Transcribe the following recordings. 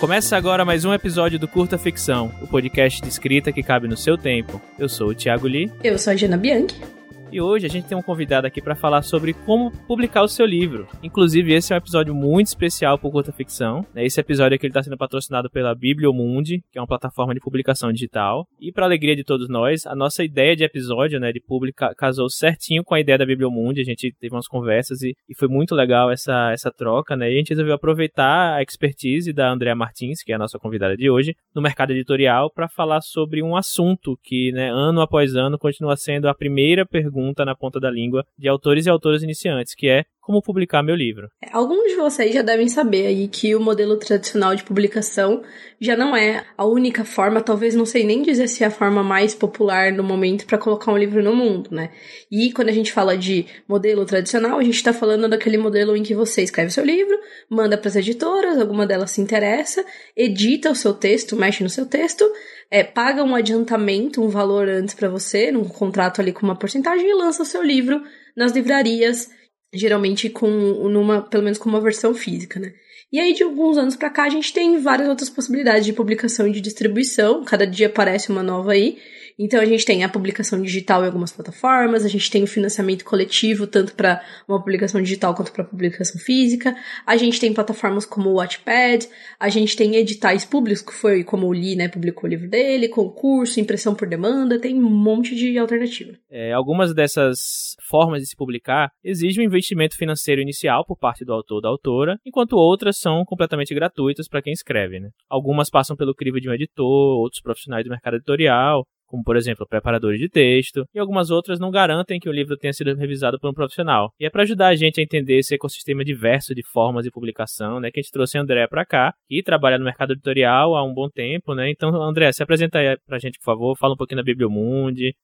Começa agora mais um episódio do Curta Ficção, o podcast de escrita que cabe no seu tempo. Eu sou o Thiago Lee. Eu sou a Jana Bianchi. E hoje a gente tem um convidado aqui para falar sobre como publicar o seu livro. Inclusive, esse é um episódio muito especial para Curta Ficção. Né? Esse episódio aqui está sendo patrocinado pela Bibliomundi, que é uma plataforma de publicação digital. E para alegria de todos nós, a nossa ideia de episódio, né, de publicar, casou certinho com a ideia da Bibliomundi. A gente teve umas conversas e, e foi muito legal essa, essa troca, né? E a gente resolveu aproveitar a expertise da Andrea Martins, que é a nossa convidada de hoje, no mercado editorial, para falar sobre um assunto que, né, ano após ano, continua sendo a primeira pergunta pergunta na ponta da língua de autores e autoras iniciantes, que é como publicar meu livro. É, alguns de vocês já devem saber aí que o modelo tradicional de publicação já não é a única forma, talvez não sei nem dizer se é a forma mais popular no momento para colocar um livro no mundo, né? E quando a gente fala de modelo tradicional, a gente está falando daquele modelo em que você escreve seu livro, manda para as editoras, alguma delas se interessa, edita o seu texto, mexe no seu texto, é, paga um adiantamento, um valor antes para você, num contrato ali com uma porcentagem e lança o seu livro nas livrarias geralmente com numa, pelo menos com uma versão física, né? E aí de alguns anos para cá a gente tem várias outras possibilidades de publicação e de distribuição, cada dia aparece uma nova aí. Então a gente tem a publicação digital em algumas plataformas, a gente tem o financiamento coletivo tanto para uma publicação digital quanto para publicação física. A gente tem plataformas como o Watchpad, a gente tem editais públicos, que foi como o Lee, né, publicou o livro dele, concurso, impressão por demanda, tem um monte de alternativa. É, algumas dessas formas de se publicar exigem um investimento financeiro inicial por parte do autor ou da autora, enquanto outras são completamente gratuitas para quem escreve. Né? Algumas passam pelo crivo de um editor, outros profissionais do mercado editorial, como por exemplo preparadores de texto, e algumas outras não garantem que o livro tenha sido revisado por um profissional. E é para ajudar a gente a entender esse ecossistema diverso de formas de publicação, né, que a gente trouxe a André para cá, que trabalha no mercado editorial há um bom tempo, né? Então, André, se apresenta aí pra gente, por favor, fala um pouquinho da Bibliomundi,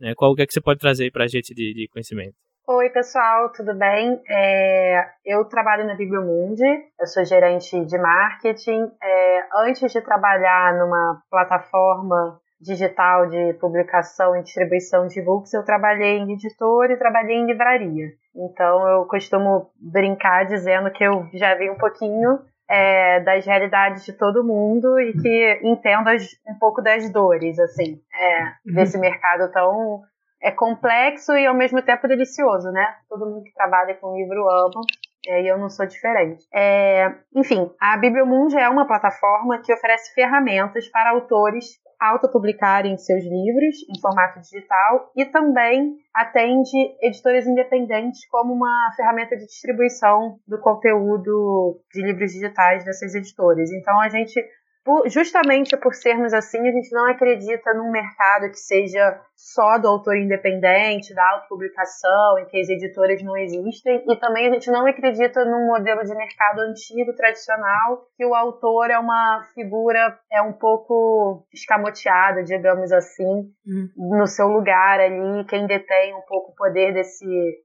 né? Qual que é que você pode trazer para a gente de, de conhecimento? Oi, pessoal, tudo bem? É, eu trabalho na Bibliomundi, eu sou gerente de marketing. É, antes de trabalhar numa plataforma digital de publicação e distribuição de books, eu trabalhei em editor e trabalhei em livraria. Então eu costumo brincar dizendo que eu já vi um pouquinho é, das realidades de todo mundo e que entendo as, um pouco das dores, assim, é, uhum. desse mercado tão é complexo e ao mesmo tempo delicioso, né? Todo mundo que trabalha com livro ama. É, e eu não sou diferente. É, enfim, a Bibliomundi é uma plataforma que oferece ferramentas para autores autopublicarem seus livros em formato digital e também atende editores independentes como uma ferramenta de distribuição do conteúdo de livros digitais dessas editoras. Então a gente por, justamente por sermos assim, a gente não acredita num mercado que seja só do autor independente, da autopublicação, em que as editoras não existem, e também a gente não acredita num modelo de mercado antigo, tradicional, que o autor é uma figura é um pouco escamoteada, digamos assim, uhum. no seu lugar ali, quem detém um pouco o poder desse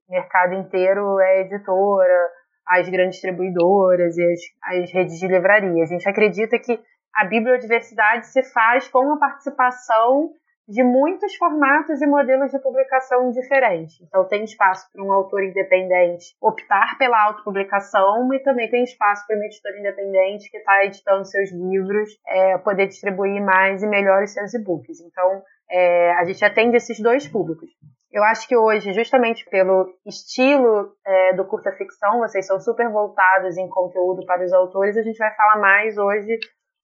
mercado inteiro é a editora, as grandes distribuidoras e as, as redes de livraria. A gente acredita que a bibliodiversidade se faz com a participação de muitos formatos e modelos de publicação diferentes. Então, tem espaço para um autor independente optar pela autopublicação e também tem espaço para um editor independente que está editando seus livros é, poder distribuir mais e melhor os seus e-books. Então, é, a gente atende esses dois públicos. Eu acho que hoje, justamente pelo estilo é, do curta ficção, vocês são super voltados em conteúdo para os autores, a gente vai falar mais hoje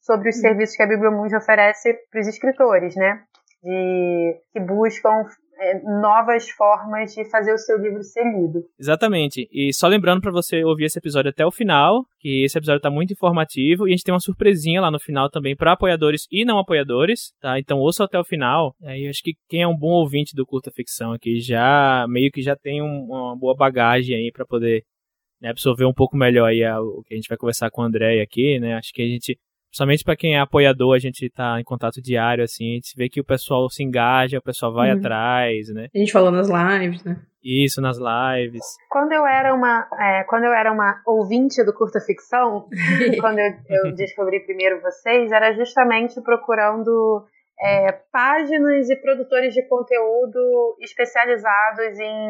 sobre os serviços que a Bibliomundi oferece para os escritores, né? De, que buscam é, novas formas de fazer o seu livro ser lido. Exatamente. E só lembrando para você ouvir esse episódio até o final, que esse episódio está muito informativo e a gente tem uma surpresinha lá no final também para apoiadores e não apoiadores, tá? Então ouça até o final. Aí acho que quem é um bom ouvinte do curta ficção aqui já meio que já tem um, uma boa bagagem aí para poder né, absorver um pouco melhor aí o que a gente vai conversar com o André aqui, né? Acho que a gente Principalmente para quem é apoiador, a gente tá em contato diário, assim, a gente vê que o pessoal se engaja, o pessoal vai uhum. atrás, né? A gente falou nas lives, né? Isso, nas lives. Quando eu era uma, é, quando eu era uma ouvinte do Curta Ficção, quando eu, eu, descobri primeiro vocês, era justamente procurando é, páginas e produtores de conteúdo especializados em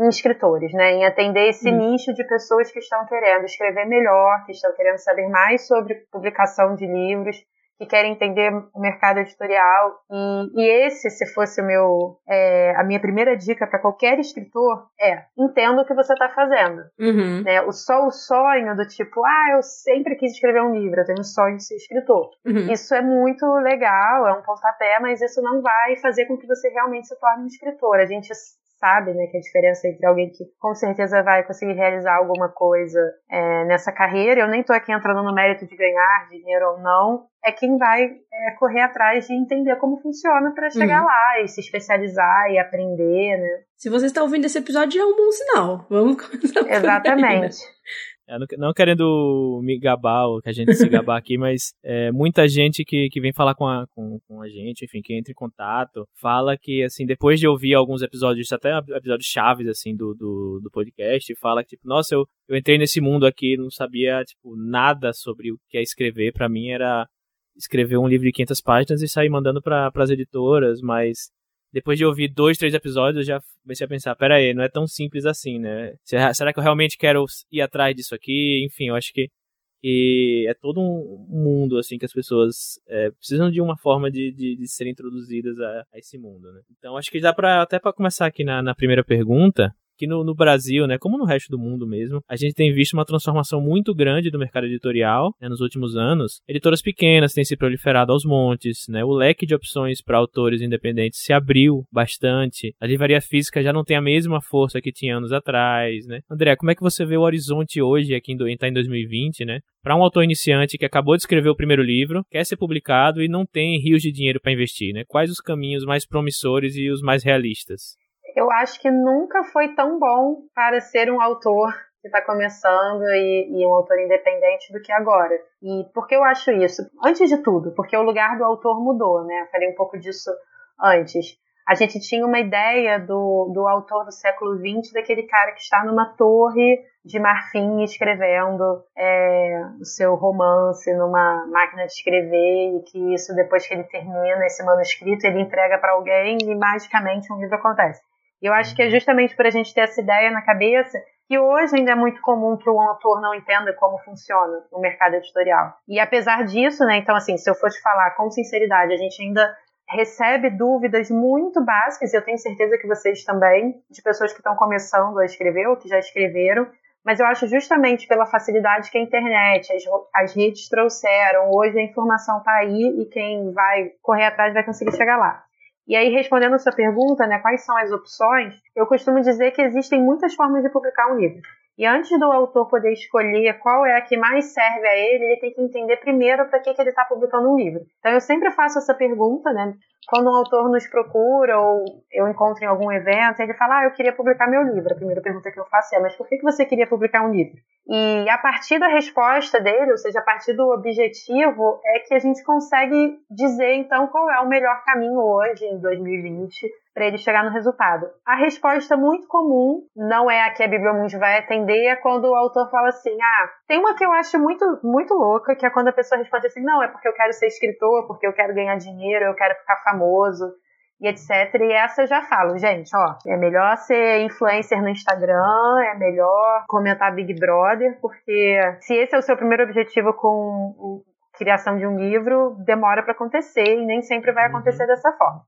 em escritores, né? Em atender esse hum. nicho de pessoas que estão querendo escrever melhor, que estão querendo saber mais sobre publicação de livros, que querem entender o mercado editorial. E, e esse, se fosse o meu, é, a minha primeira dica para qualquer escritor, é entenda o que você está fazendo. Uhum. Né? O, só o sonho do tipo, ah, eu sempre quis escrever um livro, eu tenho um sonho de ser escritor. Uhum. Isso é muito legal, é um pontapé, mas isso não vai fazer com que você realmente se torne um escritor. A gente sabe, né, que a diferença entre alguém que com certeza vai conseguir realizar alguma coisa é, nessa carreira, eu nem estou aqui entrando no mérito de ganhar dinheiro ou não, é quem vai é, correr atrás de entender como funciona para chegar uhum. lá e se especializar e aprender, né? Se você está ouvindo esse episódio, é um bom sinal. Vamos começar. Exatamente. É, não querendo me gabar, ou que a gente se gabar aqui, mas é, muita gente que, que vem falar com a, com, com, a gente, enfim, que entra em contato, fala que, assim, depois de ouvir alguns episódios, até episódios chaves, assim, do, do, do podcast, fala que, tipo, nossa, eu, eu entrei nesse mundo aqui, não sabia, tipo, nada sobre o que é escrever, para mim era escrever um livro de 500 páginas e sair mandando para as editoras, mas depois de ouvir dois, três episódios, eu já comecei a pensar, pera aí, não é tão simples assim, né? Será que eu realmente quero ir atrás disso aqui? Enfim, eu acho que, que é todo um mundo, assim, que as pessoas é, precisam de uma forma de, de, de serem introduzidas a, a, esse mundo, né? Então, acho que dá para até para começar aqui na, na primeira pergunta, que no, no, Brasil, né, como no resto do mundo mesmo, a gente tem visto uma transformação muito grande do mercado editorial né, nos últimos anos. Editoras pequenas têm se proliferado aos montes, né, o leque de opções para autores independentes se abriu bastante. A livraria física já não tem a mesma força que tinha anos atrás, né? André, como é que você vê o horizonte hoje, aqui em, tá em 2020, né? Para um autor iniciante que acabou de escrever o primeiro livro, quer ser publicado e não tem rios de dinheiro para investir, né? Quais os caminhos mais promissores e os mais realistas? Eu acho que nunca foi tão bom para ser um autor que está começando e, e, um autor independente do que agora. E por que eu acho isso? Antes de tudo, porque o lugar do autor mudou, né? Eu falei um pouco disso antes. A gente tinha uma ideia do, do autor do século XX, daquele cara que está numa torre de marfim escrevendo é, o seu romance numa máquina de escrever e que isso depois que ele termina esse manuscrito ele entrega para alguém e magicamente um livro acontece. E eu acho que é justamente para a gente ter essa ideia na cabeça que hoje ainda é muito comum que o autor não entenda como funciona o mercado editorial. E apesar disso, né, então assim, se eu for te falar com sinceridade, a gente ainda recebe dúvidas muito básicas, e eu tenho certeza que vocês também, de pessoas que estão começando a escrever ou que já escreveram, mas eu acho justamente pela facilidade que a internet, as, as redes trouxeram, hoje a informação está aí e quem vai correr atrás vai conseguir chegar lá. E aí, respondendo a sua pergunta, né, quais são as opções, eu costumo dizer que existem muitas formas de publicar um livro. E antes do autor poder escolher qual é a que mais serve a ele, ele tem que entender primeiro para que, que ele está publicando um livro. Então eu sempre faço essa pergunta, né? Quando um autor nos procura ou eu encontro em algum evento, ele fala, ah, eu queria publicar meu livro. A primeira pergunta que eu faço é, mas por que, você queria publicar um livro? E a partir da resposta dele, ou seja, a partir do objetivo, é que a gente consegue dizer então qual é o melhor caminho hoje, em 2020, para ele chegar no resultado. A resposta muito comum, não é a que a Bibliomundi vai atender, é quando o autor fala assim: ah, tem uma que eu acho muito, muito louca, que é quando a pessoa responde assim: não, é porque eu quero ser escritor, porque eu quero ganhar dinheiro, eu quero ficar famoso. E etc. E essa eu já falo, gente, ó, é melhor ser influencer no Instagram, é melhor comentar Big Brother, porque se esse é o seu primeiro objetivo com a criação de um livro, demora para acontecer e nem sempre vai acontecer uhum. dessa forma.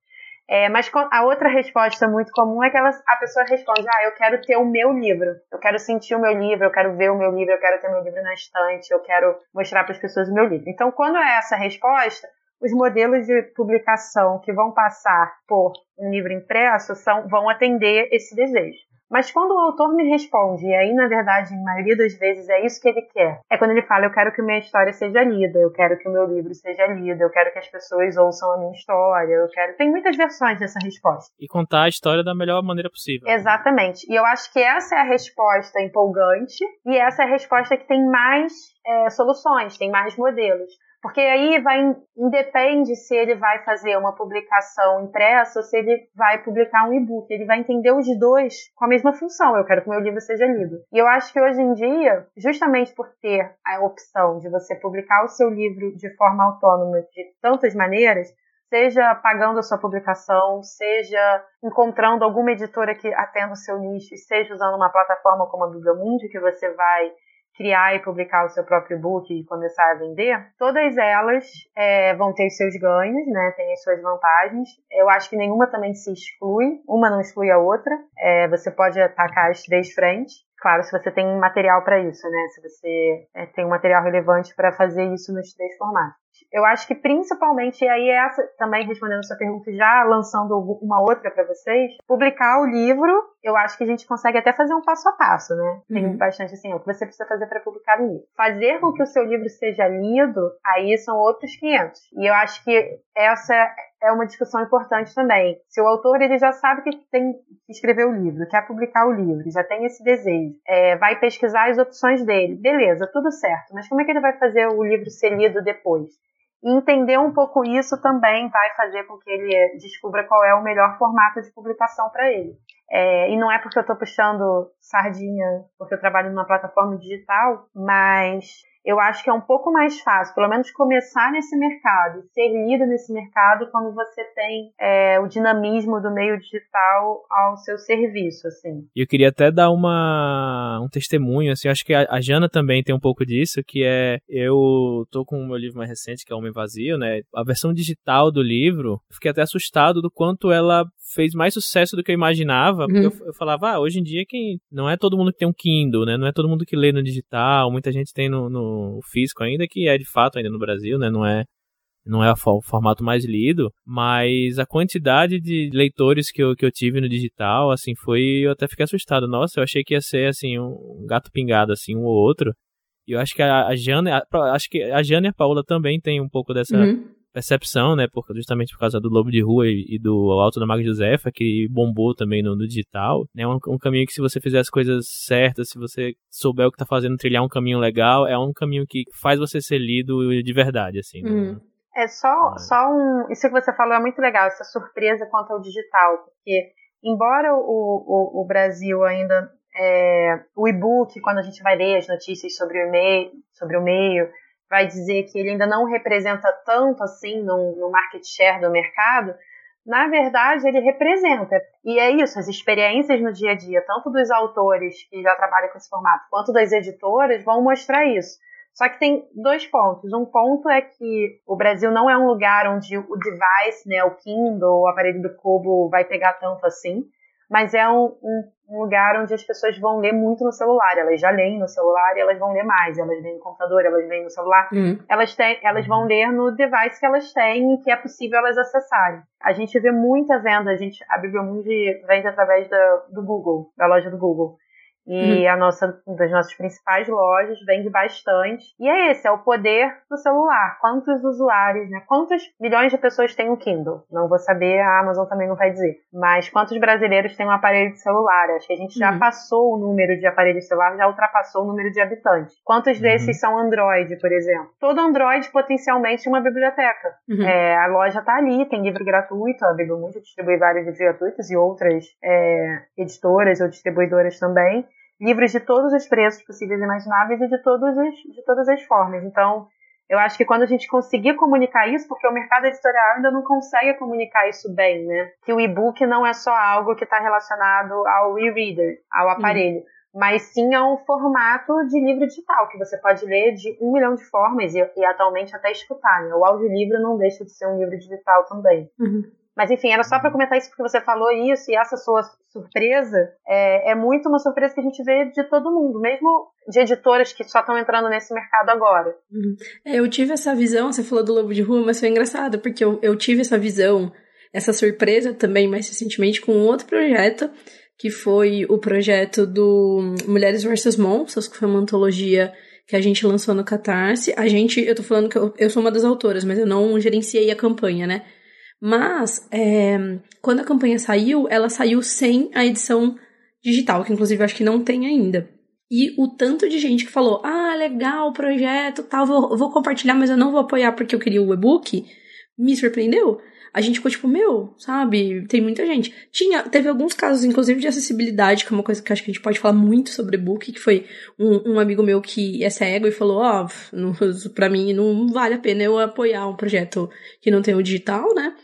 É, mas a outra resposta muito comum é que a pessoa responde: Ah, eu quero ter o meu livro, eu quero sentir o meu livro, eu quero ver o meu livro, eu quero ter meu livro na estante, eu quero mostrar para as pessoas o meu livro. Então, quando é essa resposta, os modelos de publicação que vão passar por um livro impresso são, vão atender esse desejo. Mas quando o autor me responde, e aí na verdade, em maioria das vezes é isso que ele quer, é quando ele fala: Eu quero que minha história seja lida, eu quero que o meu livro seja lido, eu quero que as pessoas ouçam a minha história, eu quero. Tem muitas versões dessa resposta. E contar a história da melhor maneira possível. Exatamente. E eu acho que essa é a resposta empolgante e essa é a resposta que tem mais é, soluções, tem mais modelos. Porque aí vai independe se ele vai fazer uma publicação impressa ou se ele vai publicar um e-book. Ele vai entender os dois com a mesma função. Eu quero que meu livro seja lido. E eu acho que hoje em dia, justamente por ter a opção de você publicar o seu livro de forma autônoma de tantas maneiras, seja pagando a sua publicação, seja encontrando alguma editora que atenda o seu nicho, seja usando uma plataforma como a Bibliomundi, que você vai criar e publicar o seu próprio book e começar a vender, todas elas é, vão ter seus ganhos, né? Tem as suas vantagens. Eu acho que nenhuma também se exclui, uma não exclui a outra. É, você pode atacar as três frentes. Claro, se você tem material para isso, né? Se você é, tem um material relevante para fazer isso nos três formatos. Eu acho que principalmente, e aí essa também respondendo a sua pergunta, já lançando uma outra para vocês, publicar o livro, eu acho que a gente consegue até fazer um passo a passo, né? Tem uhum. bastante assim, o que você precisa fazer para publicar o livro. Fazer com que o seu livro seja lido, aí são outros 500. E eu acho que essa é uma discussão importante também. Se o autor ele já sabe que tem que escrever o livro, quer publicar o livro, já tem esse desejo, é, vai pesquisar as opções dele, beleza, tudo certo. Mas como é que ele vai fazer o livro ser lido depois? E entender um pouco isso também vai fazer com que ele descubra qual é o melhor formato de publicação para ele. É, e não é porque eu estou puxando sardinha, porque eu trabalho numa plataforma digital, mas eu acho que é um pouco mais fácil, pelo menos começar nesse mercado, ser líder nesse mercado quando você tem é, o dinamismo do meio digital ao seu serviço, assim. E eu queria até dar uma um testemunho, assim, acho que a, a, Jana também tem um pouco disso, que é eu tô com o meu livro mais recente, que é Homem Vazio, né? A versão digital do livro, fiquei até assustado do quanto ela fez mais sucesso do que eu imaginava, porque uhum. eu, eu, falava, ah, hoje em dia quem não é todo mundo que tem um Kindle, né? Não é todo mundo que lê no digital, muita gente tem no, no físico ainda, que é de fato ainda no Brasil, né? Não é não é o formato mais lido, mas a quantidade de leitores que eu, que eu tive no digital, assim, foi, eu até fiquei assustado. Nossa, eu achei que ia ser, assim, um gato pingado, assim, um ou outro. E eu acho que a, a Jana, a, acho que a Jana e a Paula também tem um pouco dessa, uhum percepção, né? Por, justamente por causa do Lobo de Rua e, e do Alto da Maga Josefa, que bombou também no, no digital. É né? um, um, caminho que se você fizer as coisas certas, se você souber o que tá fazendo, trilhar um caminho legal, é um caminho que faz você ser lido de verdade, assim. Né? É só, só um. Isso que você falou é muito legal, essa surpresa quanto ao digital, porque embora o, o, o Brasil ainda. É, o e-book, quando a gente vai ler as notícias sobre o e-mail, sobre o meio, vai dizer que ele ainda não representa tanto assim no, no market share do mercado, na verdade ele representa. E é isso, as experiências no dia a dia, tanto dos autores que já trabalham com esse formato, quanto das editoras, vão mostrar isso. Só que tem dois pontos. Um ponto é que o Brasil não é um lugar onde o device, né, o Kindle, o aparelho do Kobo vai pegar tanto assim mas é um, um, lugar onde as pessoas vão ler muito no celular. Elas já leem no celular e elas vão ler mais. Elas leem no computador, elas leem no celular. Uhum. Elas, têm, elas vão ler no device que elas têm e que é possível elas acessarem. A gente vê muita venda. A, gente, a Bibliomundi vende através da, do Google, da loja do Google. E uhum. a nossa, uma das nossas principais lojas vende bastante. E é esse, é o poder do celular. Quantos usuários, né? Quantos milhões de pessoas têm um Kindle? Não vou saber, a Amazon também não vai dizer. Mas quantos brasileiros têm um aparelho de celular? Acho que a gente já uhum. passou o número de aparelhos de celular, já ultrapassou o número de habitantes. Quantos uhum. desses são Android, por exemplo? Todo Android potencialmente uma biblioteca. Uhum. É, a loja está ali, tem livro gratuito, a Bibliomundi distribui vários livros gratuitos e outras é, editoras ou distribuidoras também livros de todos os preços possíveis e imagináveis e de, todos os, de todas as formas. Então, eu acho que quando a gente conseguir comunicar isso, porque o mercado editorial ainda não consegue comunicar isso bem, né? Que o e-book não é só algo que está relacionado ao e-reader, ao aparelho. Uhum mas sim a um formato de livro digital, que você pode ler de um milhão de formas e, e atualmente até escutar. Né? O audiolivro não deixa de ser um livro digital também. Uhum. Mas enfim, era só para comentar isso porque você falou isso e essa sua surpresa é, é, muito uma surpresa que a gente vê de todo mundo, mesmo de editoras que só estão entrando nesse mercado agora. Uhum. É, eu tive essa visão, você falou do Lobo de Rua, mas foi engraçado porque eu, eu tive essa visão, essa surpresa também mais recentemente com um outro projeto que foi o projeto do Mulheres vs Monstros, que foi uma antologia que a gente lançou no Catarse. A gente, eu tô falando que eu, eu sou uma das autoras, mas eu não gerenciei a campanha, né? Mas, é, quando a campanha saiu, ela saiu sem a edição digital, que inclusive eu acho que não tem ainda. E o tanto de gente que falou, ah, legal o projeto, tal, vou, vou compartilhar, mas eu não vou apoiar porque eu queria o e-book, me surpreendeu. a gente ficou tipo, meu, sabe? Tem muita gente. Tinha, teve alguns casos, inclusive, de acessibilidade, que é uma coisa que acho que a gente pode falar muito sobre e-book, que foi um, um amigo meu que é cego e falou, ó, oh, pra mim não vale a pena eu apoiar um projeto que não tem o digital, né?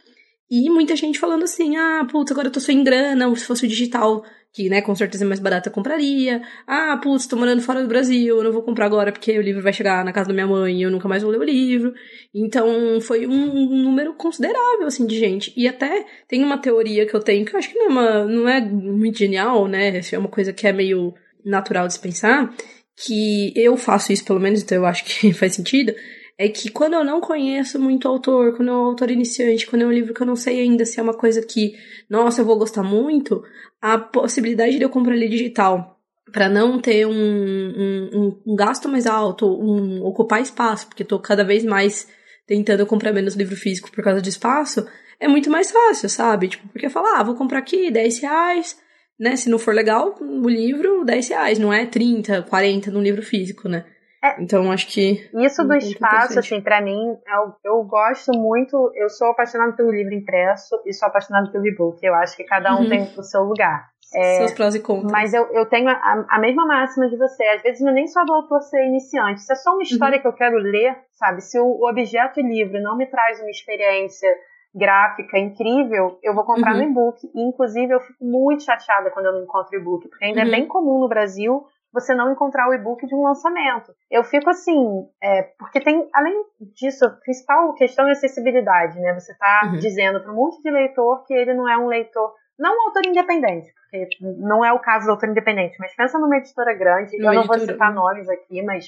E muita gente falando assim, ah, putz, agora eu tô sem grana, se fosse o digital, que, né, com certeza é mais barato eu compraria. Ah, putz, tô morando fora do Brasil, eu não vou comprar agora porque o livro vai chegar na casa da minha mãe e eu nunca mais vou ler o livro. Então, foi um, um número considerável, assim, de gente. E até tem uma teoria que eu tenho, que eu acho que não é, uma, não é muito genial, né, é uma coisa que é meio natural de se pensar, que eu faço isso pelo menos, então eu acho que faz sentido, é que quando eu não conheço muito autor, quando é um autor iniciante, quando é um livro que eu não sei ainda se é uma coisa que, nossa, eu vou gostar muito, a possibilidade de eu comprar ele digital para não ter um, um, um, gasto mais alto, um ocupar espaço, porque estou cada vez mais tentando comprar menos livro físico por causa de espaço, é muito mais fácil, sabe? Tipo, porque falar, ah, vou comprar aqui 10 reais, né? Se não for legal, o livro, 10 reais, não é 30, 40 num livro físico, né? É, então acho que. Isso do espaço, assim, para mim, eu, eu gosto muito. Eu sou apaixonada pelo livro impresso e sou apaixonada pelo e-book. Eu acho que cada um uhum. tem o seu lugar. É, Seus prós e contras. Mas eu, eu tenho a, a, mesma máxima de você. Às vezes não é nem só do autor ser iniciante. Se é só uma história uhum. que eu quero ler, sabe? Se o, o objeto livro não me traz uma experiência gráfica incrível, eu vou comprar uhum. no e-book. E, inclusive, eu fico muito chateada quando eu não encontro e-book, porque ainda é uhum. é bem comum no Brasil você não encontrar o e-book de um lançamento. Eu fico assim, é, porque tem, além disso, a principal questão é acessibilidade, né? Você está uhum. dizendo para um monte de leitor que ele não é um leitor, não um autor independente, porque não é o caso do autor independente, mas pensa numa editora grande, eu não vou citar nomes aqui, mas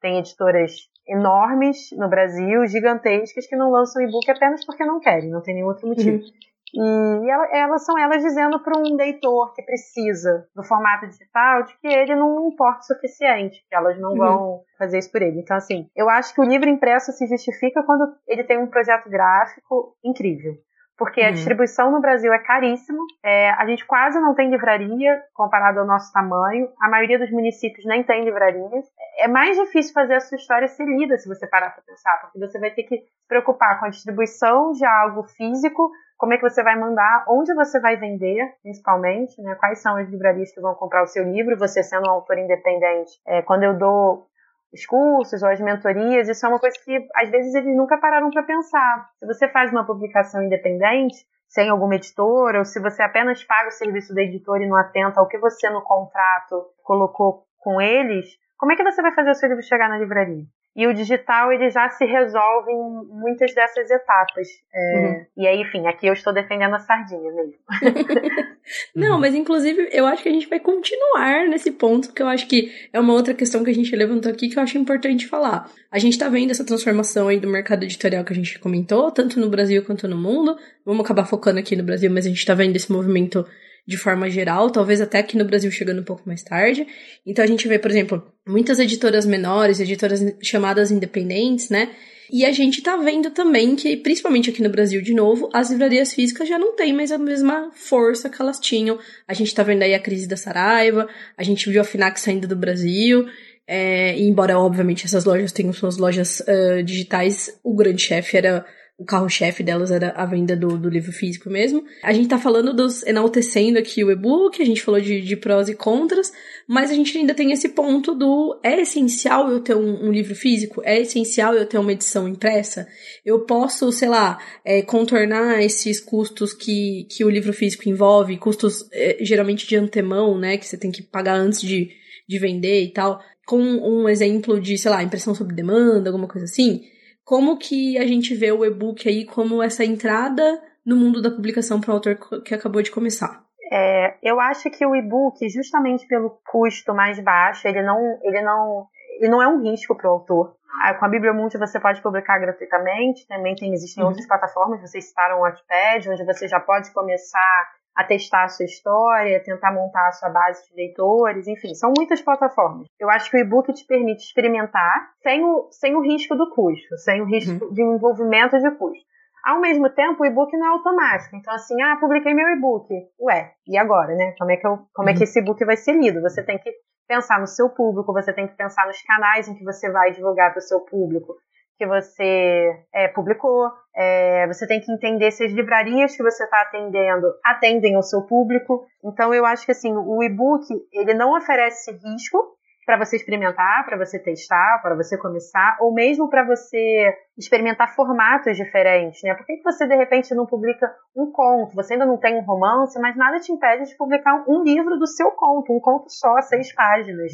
tem editoras enormes no Brasil, gigantescas, que não lançam e-book apenas porque não querem, não tem nenhum outro motivo. Uhum. E elas são elas dizendo para um leitor que precisa do formato digital de que ele não importa o suficiente, que elas não uhum. vão fazer isso por ele. Então, assim, eu acho que o livro impresso se justifica quando ele tem um projeto gráfico incrível. Porque uhum. a distribuição no Brasil é caríssima, é, a gente quase não tem livraria comparado ao nosso tamanho, a maioria dos municípios nem tem livrarias. É mais difícil fazer a sua história ser lida, se você parar para pensar, porque você vai ter que se preocupar com a distribuição de algo físico, como é que você vai mandar, onde você vai vender, principalmente, né? Quais são as livrarias que vão comprar o seu livro, você sendo um autor independente. É, quando eu dou os cursos ou as mentorias, isso é uma coisa que às vezes eles nunca pararam para pensar. Se você faz uma publicação independente, sem alguma editora, ou se você apenas paga o serviço da editora e não atenta ao que você no contrato colocou com eles, como é que você vai fazer o seu livro chegar na livraria? E o digital ele já se resolve em muitas dessas etapas. É, uhum. E aí, enfim, aqui eu estou defendendo a sardinha mesmo. Não, mas inclusive eu acho que a gente vai continuar nesse ponto, porque eu acho que é uma outra questão que a gente levantou aqui que eu acho importante falar. A gente está vendo essa transformação aí do mercado editorial que a gente comentou, tanto no Brasil quanto no mundo. Vamos acabar focando aqui no Brasil, mas a gente está vendo esse movimento de forma geral, talvez até aqui no Brasil chegando um pouco mais tarde. Então a gente vê, por exemplo, muitas editoras menores, editoras chamadas independentes, né? E a gente tá vendo também que, principalmente aqui no Brasil, de novo, as livrarias físicas já não têm mais a mesma força que elas tinham. A gente tá vendo aí a crise da Saraiva, a gente viu a FINAC saindo do Brasil. É, embora, obviamente, essas lojas tenham suas lojas uh, digitais, o grande chefe era o carro-chefe delas era a venda do, do, livro físico mesmo. A gente tá falando dos enaltecendo aqui o e-book, a gente falou de, de prós e contras, mas a gente ainda tem esse ponto do é essencial eu ter um, um livro físico? É essencial eu ter uma edição impressa? Eu posso, sei lá, é, contornar esses custos que, que o livro físico envolve, custos é, geralmente de antemão, né, que você tem que pagar antes de, de vender e tal, com um exemplo de, sei lá, impressão sob demanda, alguma coisa assim como que a gente vê o e-book aí como essa entrada no mundo da publicação para o autor que acabou de começar? É, eu acho que o e-book, justamente pelo custo mais baixo, ele não, ele não, ele não é um risco para o autor. Ah, com a Bibliomundi você pode publicar gratuitamente, também tem, existem uhum. outras plataformas, vocês citaram o Wattpad, onde você já pode começar a testar a sua história, tentar montar a sua base de leitores, enfim, são muitas plataformas. Eu acho que o e-book te permite experimentar sem o, sem o risco do custo, sem o risco uhum. de envolvimento de custo. Ao mesmo tempo, o e-book não é automático. Então, assim, ah, publiquei meu e-book. Ué, e agora, né? Como é que, eu, como uhum. é que uhum. esse e-book vai ser lido? Você tem que pensar no seu público, você tem que pensar nos canais em que você vai divulgar para o seu público que você é, publicou, é, você tem que entender se as livrarias que você está atendendo atendem ao seu público. Então eu acho que assim o e-book ele não oferece risco para você experimentar, para você testar, para você começar, ou mesmo para você experimentar formatos diferentes, né? Por que, que você de repente não publica um conto? Você ainda não tem um romance, mas nada te impede de publicar um livro do seu conto, um conto só, seis páginas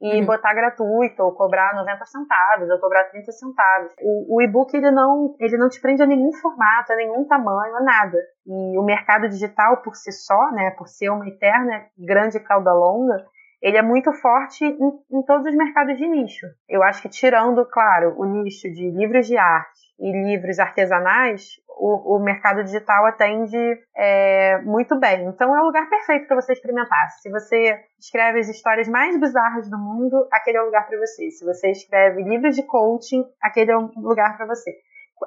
e uhum. botar gratuito, ou cobrar 90 centavos, ou cobrar 30 centavos. O, o e-book ele não, ele não te prende a nenhum formato, a nenhum tamanho, a nada. E o mercado digital por si só, né, por ser uma eterna grande cauda longa, ele é muito forte em, em, todos os mercados de nicho. Eu acho que tirando, claro, o nicho de livros de arte e livros artesanais, o, o mercado digital atende é, muito bem. Então é o lugar perfeito para você experimentar. Se você escreve as histórias mais bizarras do mundo, aquele é o lugar para você. Se você escreve livros de coaching, aquele é o lugar para você.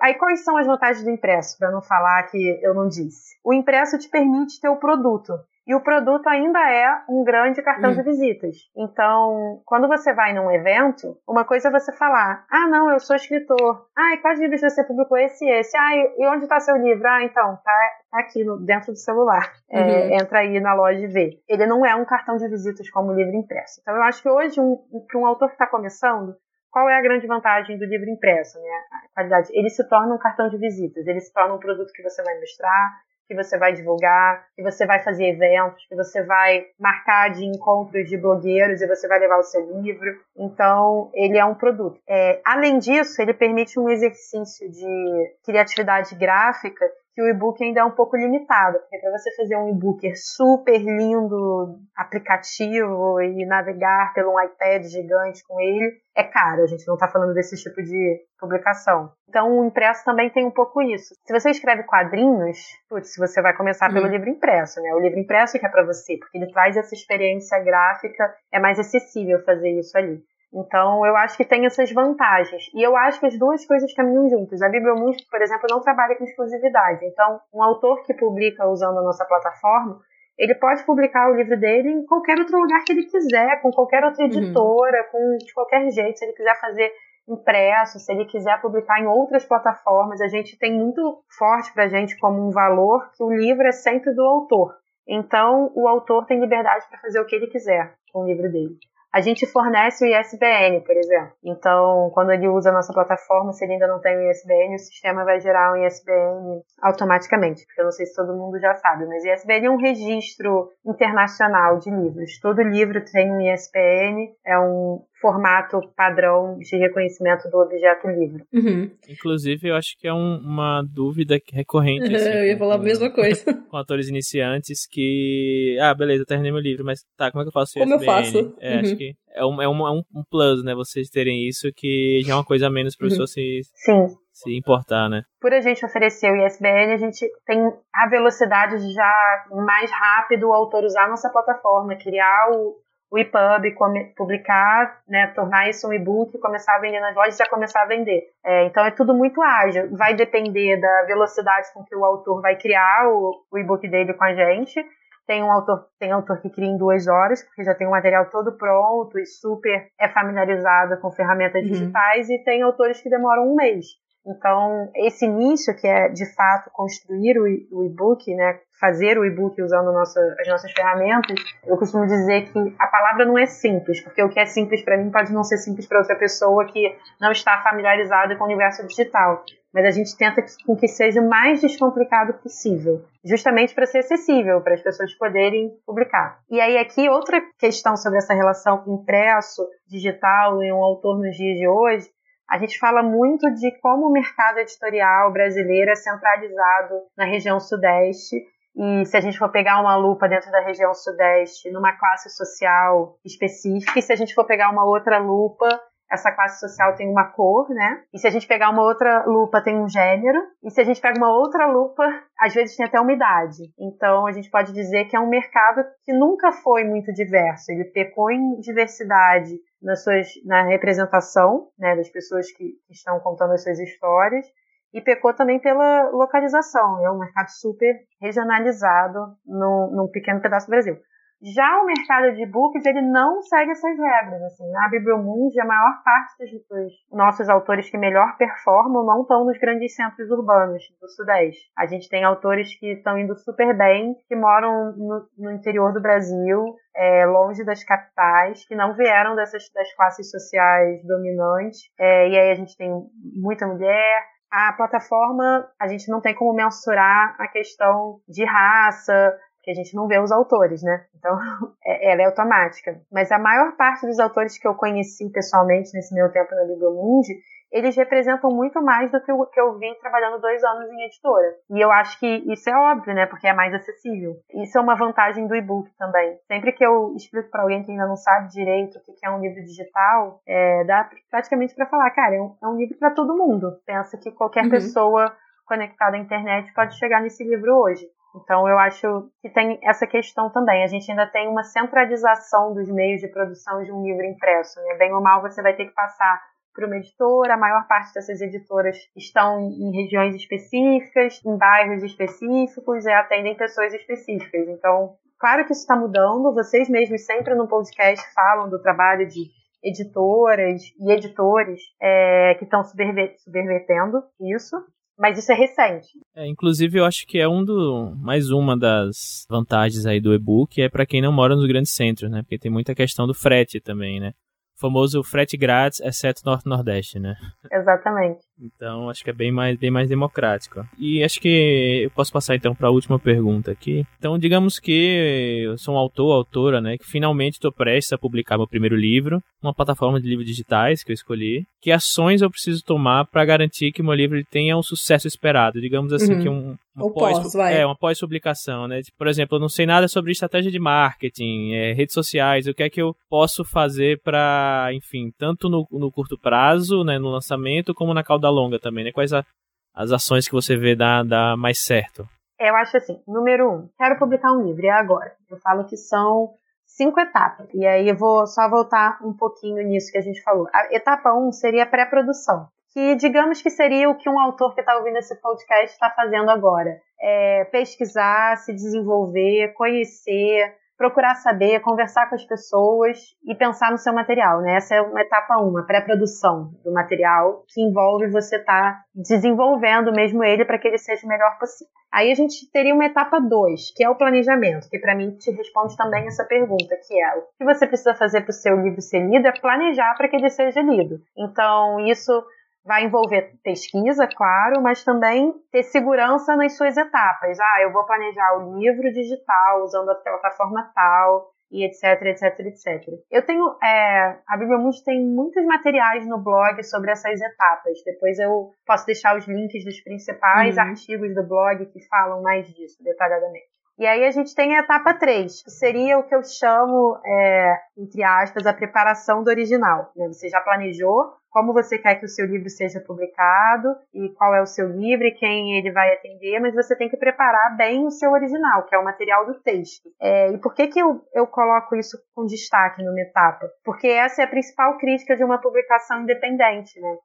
Aí quais são as vantagens do impresso, para não falar que eu não disse? O impresso te permite ter o produto. E o produto ainda é um grande cartão hum. de visitas. Então, quando você vai num evento, uma coisa é você falar: ah, não, eu sou escritor. Ah, e quais livros você publicou? Esse e esse. Ah, e onde está seu livro? Ah, então, tá aqui no, dentro do celular. É, uhum. É, entra aí na loja e vê. Ele não é um cartão de visitas como o livro impresso. Então, eu acho que hoje, um, para um autor que está começando, qual é a grande vantagem do livro impresso, né? A qualidade. Ele se torna um cartão de visitas, ele se torna um produto que você vai mostrar, que você vai divulgar, que você vai fazer eventos, que você vai marcar de encontros de blogueiros e você vai levar o seu livro. Então, ele é um produto. É, além disso, ele permite um exercício de criatividade gráfica que o e-book ainda é um pouco limitado, porque para você fazer um e-book super lindo, aplicativo e navegar pelo um iPad gigante com ele, é caro. A gente não está falando desse tipo de publicação. Então, o impresso também tem um pouco isso. Se você escreve quadrinhos, putz, você vai começar pelo uhum. livro impresso, né? O livro impresso que é para você, porque ele traz essa experiência gráfica, é mais acessível fazer isso ali. Então, eu acho que tem essas vantagens. E eu acho que as duas coisas caminham juntas. A Bibliomúsica, por exemplo, não trabalha com exclusividade. Então, um autor que publica usando a nossa plataforma, ele pode publicar o livro dele em qualquer outro lugar que ele quiser, com qualquer outra uhum. editora, uhum. com de qualquer jeito. Se ele quiser fazer impresso, se ele quiser publicar em outras plataformas, a gente tem muito forte para a gente como um valor que o livro é sempre do autor. Então, o autor tem liberdade para fazer o que ele quiser com o livro dele a gente fornece o ISBN, por exemplo. Então, quando ele usa a nossa plataforma, se ele ainda não tem o ISBN, o sistema vai gerar um ISBN automaticamente, porque eu não sei se todo mundo já sabe, mas ISBN é um registro internacional de livros. Todo livro tem um ISBN, é um formato padrão de reconhecimento do objeto livre. Uhum. Inclusive, eu acho que é um, uma dúvida recorrente. Assim, eu ia falar a mesma coisa. Com atores iniciantes que. Ah, beleza, eu terminei meu livro, mas tá, como é que eu faço isso? Como eu faço? É, uhum. acho que é, um, é, um, é um plus, né? Vocês terem isso que já é uma coisa a menos para uhum. pessoa se. Sim. Se importar, né? Por a gente oferecer o ISBN, a gente tem a velocidade de já mais rápido o autor usar a nossa plataforma, criar o, o EPUB, publicar, né, tornar isso um e-book, começar a vender nas lojas e já começar a vender. É, então é tudo muito ágil. Vai depender da velocidade com que o autor vai criar o, o e-book dele com a gente. Tem um autor, tem autor que cria em duas horas, porque já tem o material todo pronto e super é familiarizado com ferramentas uhum. digitais, e tem autores que demoram um mês. Então, esse início, que é de fato construir o e-book, né, fazer o e-book usando nossa, as nossas ferramentas, eu costumo dizer que a palavra não é simples, porque o que é simples para mim pode não ser simples para outra pessoa que não está familiarizada com o universo digital. Mas a gente tenta com que seja o mais descomplicado possível, justamente para ser acessível, para as pessoas poderem publicar. E aí, aqui, outra questão sobre essa relação impresso, digital e um autor nos dias de hoje a gente fala muito de como o mercado editorial brasileiro é centralizado na região Sudeste. E se a gente for pegar uma lupa dentro da região Sudeste, numa classe social específica, e se a gente for pegar uma outra lupa essa classe social tem uma cor, né? E se a gente pegar uma outra lupa, tem um gênero. E se a gente pega uma outra lupa, às vezes tem até umidade. Então a gente pode dizer que é um mercado que nunca foi muito diverso. Ele pecou em diversidade nas suas, na representação né, das pessoas que, estão contando as suas histórias e pecou também pela localização. É um mercado super regionalizado num, num pequeno pedaço do Brasil. Já o mercado de e-books, ele não segue essas regras. Assim. Na Bibliomundi, a maior parte dos, dos, nossos autores que melhor performam não estão nos grandes centros urbanos do Sudeste. A gente tem autores que estão indo super bem, que moram no, no interior do Brasil, é, longe das capitais, que não vieram dessas das classes sociais dominantes. É, e aí a gente tem muita mulher, a plataforma, a gente não tem como mensurar a questão de raça, que a gente não vê os autores, né? Então, é, ela é automática. Mas a maior parte dos autores que eu conheci pessoalmente nesse meu tempo na Bibliomundi, eles representam muito mais do que o que eu vi trabalhando dois anos em editora. E eu acho que isso é óbvio, né? Porque é mais acessível. Isso é uma vantagem do e-book também. Sempre que eu explico para alguém que ainda não sabe direito o que é um livro digital, é, dá praticamente para falar, cara, é um, é um livro para todo mundo. Pensa que qualquer uhum. pessoa conectada à internet pode chegar nesse livro hoje. Então eu acho que tem essa questão também. A gente ainda tem uma centralização dos meios de produção de um livro impresso. Né? Bem ou mal, você vai ter que passar por uma editora. A maior parte dessas editoras estão em regiões específicas, em bairros específicos e atendem pessoas específicas. Então, claro que isso está mudando. Vocês mesmos sempre no podcast falam do trabalho de editoras e editores é, que estão subvertendo isso. Mas isso é recente. É, inclusive, eu acho que é um do mais uma das vantagens aí do e-book é para quem não mora nos grandes centros, né? Porque tem muita questão do frete também, né? O famoso frete grátis, exceto Norte-Nordeste, né? Exatamente. Então, acho que é bem mais, bem mais democrático. E acho que eu posso passar então para a última pergunta aqui. Então, digamos que eu sou um autor, autora, né, que finalmente estou prestes a publicar meu primeiro livro, uma plataforma de livros digitais que eu escolhi. Que ações eu preciso tomar para garantir que meu livro tenha o sucesso esperado? Digamos assim, uhum. que um, uma pós, vai. É, uma pós-publicação, né? Por exemplo, eu não sei nada sobre estratégia de marketing, é, redes sociais, o que é que eu posso fazer para, enfim, tanto no, no curto prazo, né, no lançamento, como na cauda longa também, né? Quais a, as ações que você vê dar, dar mais certo? Eu acho assim, número um, quero publicar um livro, é agora. Eu falo que são cinco etapas. E aí eu vou só voltar um pouquinho nisso que a gente falou. A etapa um seria a pré-produção. Que digamos que seria o que um autor que está ouvindo esse podcast está fazendo agora. É pesquisar, se desenvolver, conhecer, procurar saber, conversar com as pessoas e pensar no seu material, né? Essa é uma etapa uma, pré-produção do material, que envolve você estar tá desenvolvendo mesmo ele para que ele seja o melhor possível. Aí a gente teria uma etapa 2, que é o planejamento, que para mim te responde também essa pergunta, que é o que você precisa fazer para o seu livro ser lido é planejar para que ele seja lido. Então, isso vai envolver pesquisa, claro, mas também ter segurança nas suas etapas. Ah, eu vou planejar o livro digital usando a plataforma tal, e etc, etc, etc. Eu tenho, é, a Bíblia Mundi tem muitos materiais no blog sobre essas etapas. Depois eu posso deixar os links dos principais uhum. artigos do blog que falam mais disso detalhadamente. E aí a gente tem a etapa 3, que seria o que eu chamo, é, entre aspas, a preparação do original. Né? Você já planejou como você quer que o seu livro seja publicado e qual é o seu livro e quem ele vai atender, mas você tem que preparar bem o seu original, que é o material do texto. É, e por que, que eu, eu coloco isso com destaque numa etapa? Porque essa é a principal crítica de uma publicação independente. Né?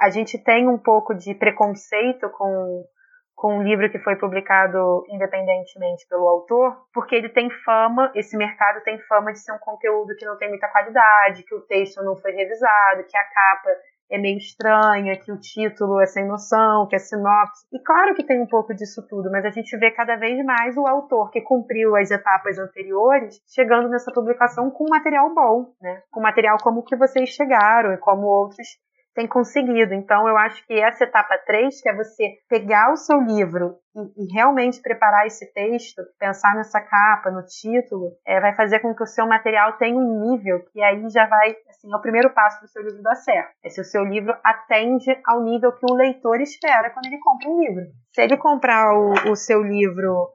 A gente tem um pouco de preconceito com com um livro que foi publicado independentemente pelo autor, porque ele tem fama, esse mercado tem fama de ser um conteúdo que não tem muita qualidade, que o texto não foi revisado, que a capa é meio estranha, que o título é sem noção, que é sinopse. E claro que tem um pouco disso tudo, mas a gente vê cada vez mais o autor que cumpriu as etapas anteriores chegando nessa publicação com material bom, né? Com material como o que vocês chegaram e como outros tem conseguido. Então, eu acho que essa etapa 3, que é você pegar o seu livro e, e realmente preparar esse texto, pensar nessa capa, no título, é, vai fazer com que o seu material tenha um nível que aí já vai, assim, é o primeiro passo para o seu livro dar certo. É se o seu livro atende ao nível que o leitor espera quando ele compra um livro. Se ele comprar o, o seu livro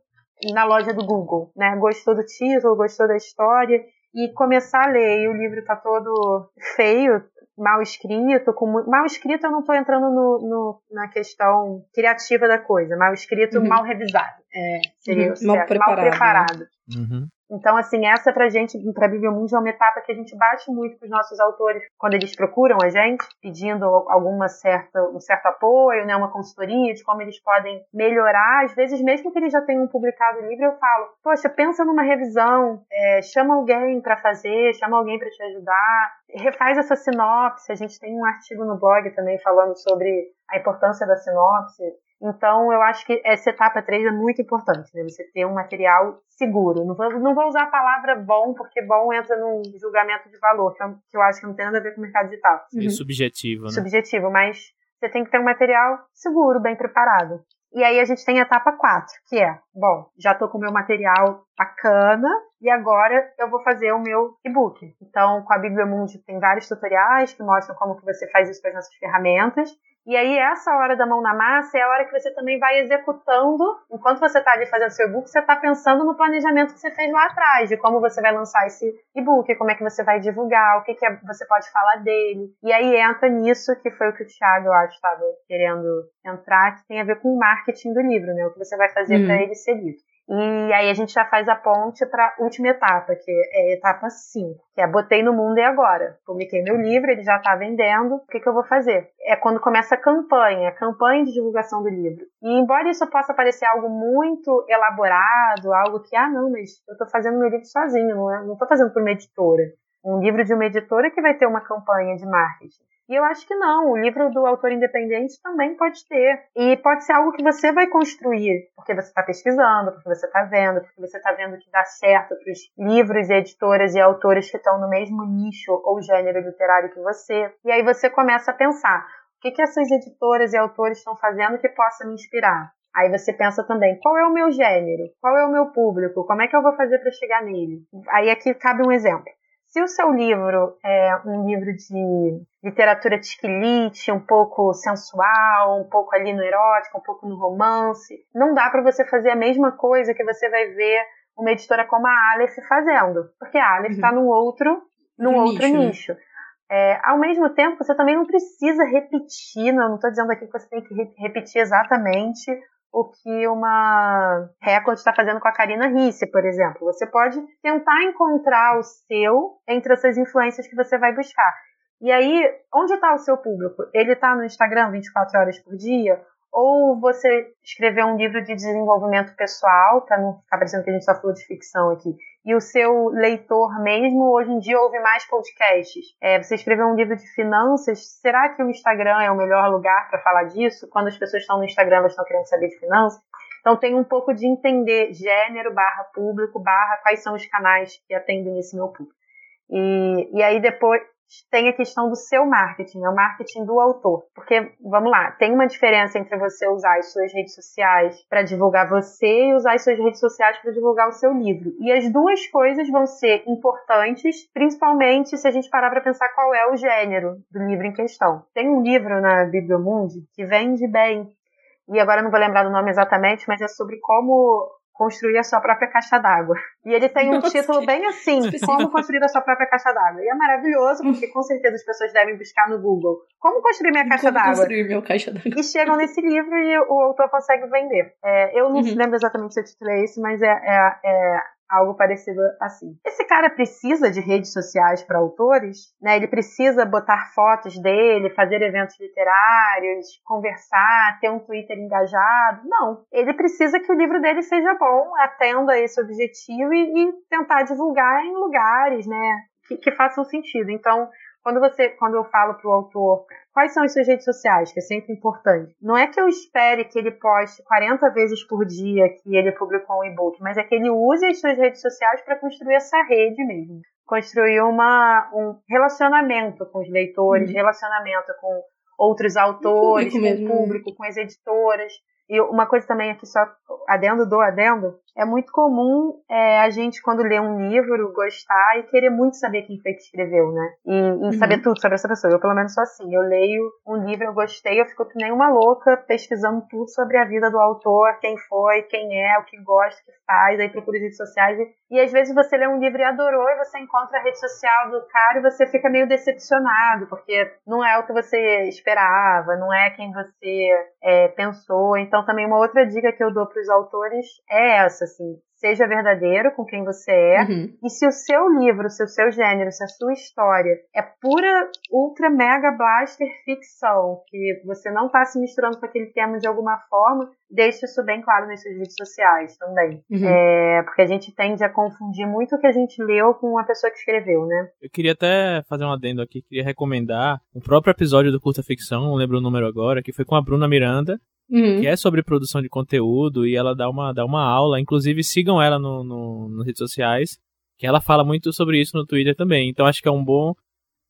na loja do Google, né? Gostou do título, gostou da história e começar a ler e o livro tá todo feio, mal escrito, com mal escrito eu não estou entrando no, no, na questão criativa da coisa, mal escrito, uhum. mal revisado. É, seria uhum. mal preparado. Mal preparado. Uhum. Então, assim, essa pra gente, pra Bibliomundo, é uma etapa que a gente bate muito pros nossos autores quando eles procuram a gente, pedindo alguma certa, um certo apoio, né, uma consultoria de como eles podem melhorar. Às vezes, mesmo que eles já tenham publicado o livro, eu falo, poxa, pensa numa revisão, é, chama alguém para fazer, chama alguém para te ajudar, refaz essa sinopse. A gente tem um artigo no blog também falando sobre a importância da sinopse. Então, eu acho que essa etapa 3 é muito importante, né? Você ter um material seguro. Não vou, não vou usar a palavra bom, porque bom entra num julgamento de valor, que eu, que eu acho que não tem nada a ver com o mercado digital. É uhum. subjetivo, né? Subjetivo, mas você tem que ter um material seguro, bem preparado. E aí a gente tem a etapa 4, que é, bom, já estou com o meu material bacana e agora eu vou fazer o meu e-book. Então, com a Bibliomundi tem vários tutoriais que mostram como que você faz isso com as nossas ferramentas. E aí, essa hora da mão na massa é a hora que você também vai executando. Enquanto você está ali fazendo seu e-book, você está pensando no planejamento que você fez lá atrás, de como você vai lançar esse e-book, como é que você vai divulgar, o que, que é, você pode falar dele. E aí entra nisso, que foi o que o Thiago, eu acho, estava querendo entrar, que tem a ver com o marketing do livro, né? O que você vai fazer para uhum. ele ser lido. E aí a gente já faz a ponte para a última etapa, que é a etapa 5, que é botei no mundo e agora. Publiquei meu livro, ele já está vendendo, o que, que eu vou fazer? É quando começa a campanha, a campanha de divulgação do livro. E embora isso possa parecer algo muito elaborado, algo que, ah, não, mas eu estou fazendo meu livro sozinho, não estou fazendo por uma editora. Um livro de uma editora que vai ter uma campanha de marketing. E eu acho que não. O livro do autor independente também pode ter. E pode ser algo que você vai construir, porque você está pesquisando, porque você está vendo, porque você está vendo que dá certo para os livros, editoras e autores que estão no mesmo nicho ou gênero literário que você. E aí você começa a pensar: o que, que essas editoras e autores estão fazendo que possa me inspirar? Aí você pensa também, qual é o meu gênero? Qual é o meu público? Como é que eu vou fazer para chegar nele? Aí aqui cabe um exemplo. Se o seu livro é um livro de literatura tisquilite, um pouco sensual, um pouco ali no erótico, um pouco no romance, não dá para você fazer a mesma coisa que você vai ver uma editora como a Aleph fazendo, porque a Aleph está uhum. num outro, num outro nicho. Né? nicho. É, ao mesmo tempo, você também não precisa repetir, não estou dizendo aqui que você tem que repetir exatamente o que uma Record está fazendo com a Karina Risse, por exemplo. Você pode tentar encontrar o seu entre essas influências que você vai buscar. E aí, onde está o seu público? Ele está no Instagram 24 horas por dia? Ou você escreveu um livro de desenvolvimento pessoal, para não ficar parecendo que a gente só falou de ficção aqui, e o seu leitor mesmo hoje em dia ouve mais podcasts. É, você escreveu um livro de finanças, será que o Instagram é o melhor lugar para falar disso? Quando as pessoas estão no Instagram, elas estão querendo saber de finanças. Então tem um pouco de entender gênero barra público barra quais são os canais que atendem esse meu público. E, e aí depois tem a questão do seu marketing, é o marketing do autor. Porque, vamos lá, tem uma diferença entre você usar as suas redes sociais para divulgar você e usar as suas redes sociais para divulgar o seu livro. E as duas coisas vão ser importantes, principalmente se a gente parar para pensar qual é o gênero do livro em questão. Tem um livro na Bibliomundi que vende bem, e agora não vou lembrar do nome exatamente, mas é sobre como construir a sua própria caixa d'água. E ele tem um título bem assim, Como construir a sua própria caixa d'água. E é maravilhoso, porque com certeza as pessoas devem buscar no Google como construir minha caixa d'água. construir minha caixa d'água. E chegam nesse livro e o autor consegue vender. É, eu não uhum. lembro exatamente se o título é esse, mas é, é, é algo parecido assim. Esse cara precisa de redes sociais para autores, né? Ele precisa botar fotos dele, fazer eventos literários, conversar, ter um Twitter engajado. Não, ele precisa que o livro dele seja bom, atenda esse objetivo e, e tentar divulgar em lugares, né? Que, que façam sentido. Então, quando você, quando eu falo para o autor quais são as suas redes sociais, que é sempre importante, não é que eu espere que ele poste 40 vezes por dia que ele publicou um e-book, mas é que ele use as suas redes sociais para construir essa rede mesmo. Construir uma, um relacionamento com os leitores, uhum. relacionamento com outros autores, com o né? público, com as editoras. E uma coisa também aqui, só adendo do adendo, é muito comum é, a gente, quando lê um livro, gostar e querer muito saber quem foi que escreveu, né? E, e uhum. saber tudo sobre essa pessoa. Eu, pelo menos, sou assim. Eu leio um livro, eu gostei, eu fico que nem uma louca pesquisando tudo sobre a vida do autor, quem foi, quem é, o que gosta, o que faz, aí procura redes sociais. E, e às vezes você lê um livro e adorou, e você encontra a rede social do cara e você fica meio decepcionado, porque não é o que você esperava, não é quem você é, pensou. Então, também uma outra dica que eu dou para os autores é essa, assim, seja verdadeiro com quem você é. Uhum. E se o seu livro, se o seu gênero, se a sua história é pura, ultra, mega blaster ficção, que você não está se misturando com aquele tema de alguma forma, deixe isso bem claro nas suas redes sociais também. Uhum. É, porque a gente tende a confundir muito o que a gente leu com a pessoa que escreveu, né? Eu queria até fazer um adendo aqui, queria recomendar o próprio episódio do Curta Ficção, não lembro o número agora, que foi com a Bruna Miranda, Uhum. que é sobre produção de conteúdo e ela dá uma, dá uma aula. Inclusive, sigam ela no, no, nas redes sociais, que ela fala muito sobre isso no Twitter também. Então, acho que é um bom,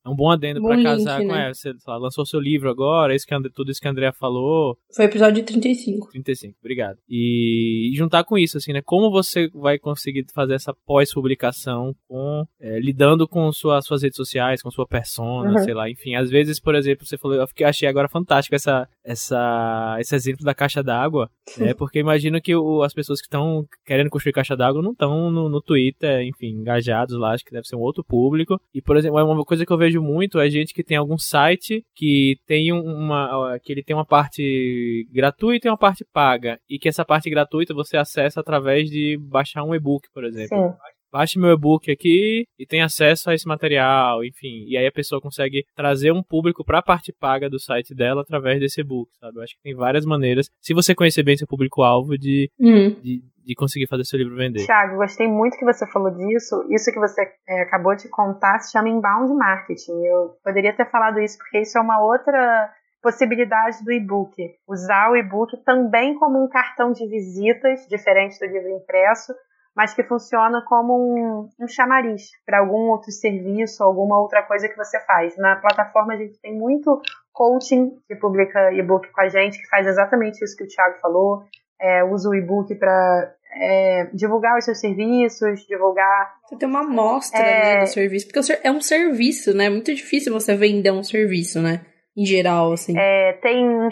é um bom adendo link, casar com né? ela. Você lá, lançou seu livro agora, isso que tudo isso que a Andrea falou. Foi episódio 35. 35, obrigado. E, e juntar com isso, assim, né? Como você vai conseguir fazer essa pós-publicação com é, lidando com sua, suas redes sociais, com sua persona, Uhum. sei lá, enfim. Às vezes, por exemplo, você falou, eu fiquei, achei agora fantástico essa, essa, esse exemplo da caixa d'água, né? Porque imagino que o- as pessoas que estão querendo construir caixa d'água não estão no, no Twitter, enfim, engajados lá, acho que deve ser um outro público. E, por exemplo, uma coisa que eu vejo muito é gente que tem algum site que tem um, uma, que ele tem uma parte gratuita e uma parte paga. E que essa parte gratuita você acessa através de baixar um e-book, por exemplo. Sim. Baixe meu e-book aqui e tem acesso a esse material, enfim. E aí a pessoa consegue trazer um público para a parte paga do site dela através desse e-book, sabe? Eu acho que tem várias maneiras, se você conhecer bem seu público-alvo, de, Uhum. de, de conseguir fazer seu livro vender. Tiago, gostei muito que você falou disso. Isso que você é, acabou de contar se chama inbound marketing. Eu poderia ter falado isso porque isso é uma outra possibilidade do e-book. Usar o e-book também como um cartão de visitas, diferente do livro impresso, mas que funciona como um, um chamariz para algum outro serviço, alguma outra coisa que você faz. Na plataforma a gente tem muito coaching que publica e-book com a gente, que faz exatamente isso que o Thiago falou. É, usa o e-book para é, divulgar os seus serviços, divulgar. Você tem uma amostra, É. né, do serviço. Porque é um serviço, né? É muito difícil você vender um serviço, né? Em geral, assim. é, tem,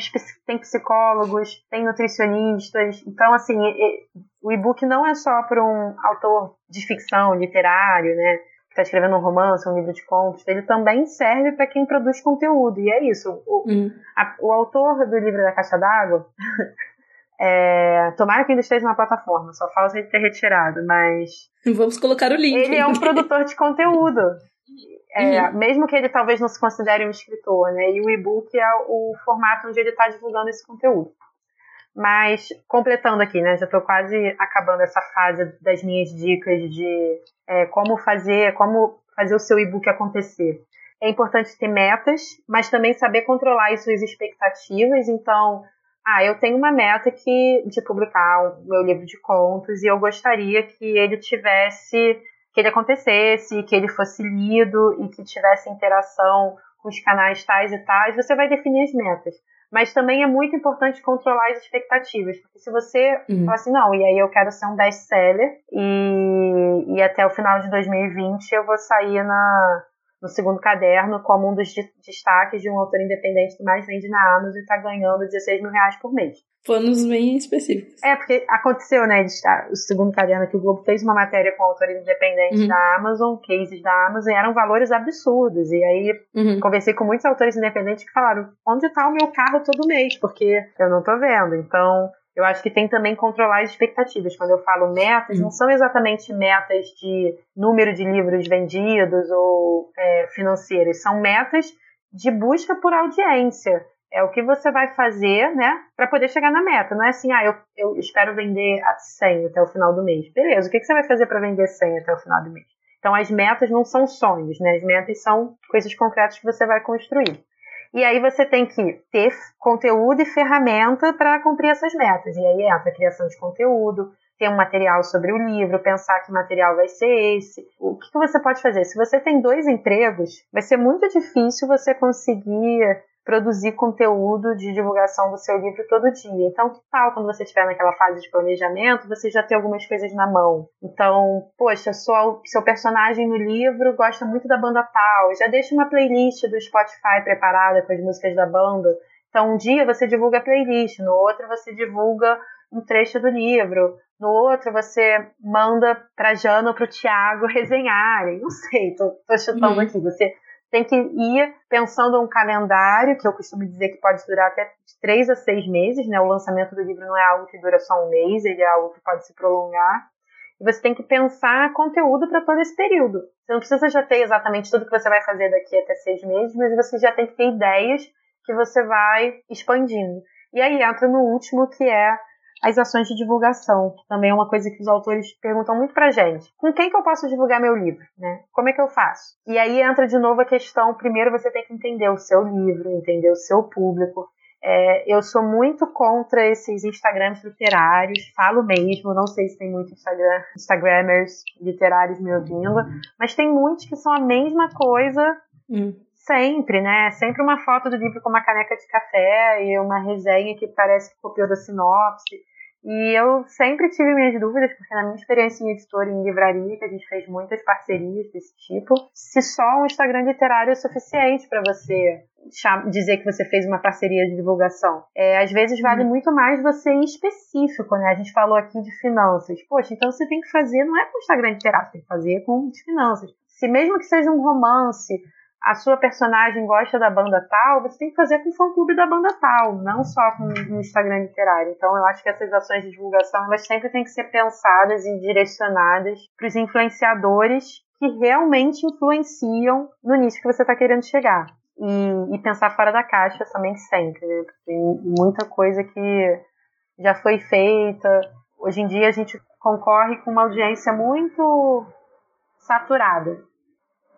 tem psicólogos, tem nutricionistas. Então, assim, o e-book não é só para um autor de ficção literário, né? Que está escrevendo um romance, um livro de contos. Ele também serve para quem produz conteúdo. E é isso. O, Uhum. a- o autor do livro da Caixa d'Água, é, tomara que ainda esteja na plataforma, só falta ele ter retirado, mas Vamos colocar o link. ele é um produtor de conteúdo. É, Mesmo que ele talvez não se considere um escritor, né? E o e-book é o formato onde ele está divulgando esse conteúdo. Mas, completando aqui, né? Já estou quase acabando essa fase das minhas dicas de é, como fazer, como fazer o seu e-book acontecer. É importante ter metas, mas também saber controlar as suas expectativas. Então, ah, eu tenho uma meta que de publicar o meu livro de contos e eu gostaria que ele tivesse que ele acontecesse, que ele fosse lido e que tivesse interação com os canais tais e tais, você vai definir as metas. Mas também é muito importante controlar as expectativas, porque se você Uhum. falar assim, não, e aí eu quero ser um best-seller e, e até o final de 2020 eu vou sair na, no segundo caderno como um dos de- destaques de um autor independente que mais vende na Amazon e está ganhando 16 mil reais por mês. Planos bem específicos. É, porque aconteceu, né? O segundo caderno que o Globo fez uma matéria com autores independentes Uhum. da Amazon, cases da Amazon, e eram valores absurdos. E aí Uhum. conversei com muitos autores independentes que falaram: onde tá o meu carro todo mês? Porque eu não tô vendo. Então. Eu acho que tem também controlar as expectativas. Quando eu falo metas, não são exatamente metas de número de livros vendidos ou é, financeiras. São metas de busca por audiência. É o que você vai fazer, né, para poder chegar na meta. Não é assim, ah, eu, eu espero vender a 100 até o final do mês. Beleza, o que, que você vai fazer para vender 100 até o final do mês? Então, as metas não são sonhos, né? As metas são coisas concretas que você vai construir. E aí você tem que ter conteúdo e ferramenta para cumprir essas metas. E aí entra a criação de conteúdo, ter um material sobre o livro, pensar que material vai ser esse. O que, que você pode fazer? Se você tem dois empregos, vai ser muito difícil você conseguir produzir conteúdo de divulgação do seu livro todo dia. Então, que tal quando você estiver naquela fase de planejamento, você já ter algumas coisas na mão? Então, poxa, sua, seu personagem no livro gosta muito da banda tal, já deixa uma playlist do Spotify preparada com as músicas da banda. Então, um dia você divulga a playlist, no outro você divulga um trecho do livro, no outro você manda pra Jana ou pro Tiago resenharem. Não sei, tô, tô chutando Uhum. aqui. Você tem que ir pensando um calendário, que eu costumo dizer que pode durar até de três a seis meses, né? O lançamento do livro não é algo que dura só um mês, ele é algo que pode se prolongar. E você tem que pensar conteúdo para todo esse período. Você não precisa já ter exatamente tudo que você vai fazer daqui até seis meses, mas você já tem que ter ideias que você vai expandindo. E aí entra no último, que é as ações de divulgação, que também é uma coisa que os autores perguntam muito pra gente. Com quem que eu posso divulgar meu livro? Né? Como é que eu faço? E aí entra de novo a questão, primeiro você tem que entender o seu livro, entender o seu público. É, eu sou muito contra esses Instagrams literários, falo mesmo, não sei se tem muitos Instagram, Instagramers literários me ouvindo, mas tem muitos que são a mesma coisa hum. Sempre, né? Sempre uma foto do livro com uma caneca de café e uma resenha que parece que copiou da sinopse. E eu sempre tive minhas dúvidas, porque na minha experiência em editora e em livraria, que a gente fez muitas parcerias desse tipo, se só um Instagram literário é suficiente para você dizer que você fez uma parceria de divulgação. É, às vezes vale uhum. muito mais você ir específico, né? A gente falou aqui de finanças. Poxa, então você tem que fazer, não é com Instagram literário, você tem que fazer com de finanças. Se mesmo que seja um romance, a sua personagem gosta da banda tal, você tem que fazer com o fã-clube da banda tal, não só com o Instagram literário. Então, eu acho que essas ações de divulgação, elas sempre têm que ser pensadas e direcionadas para os influenciadores que realmente influenciam no nicho que você está querendo chegar. E, e, pensar fora da caixa também sempre, né? Tem muita coisa que já foi feita. Hoje em dia a gente concorre com uma audiência muito saturada.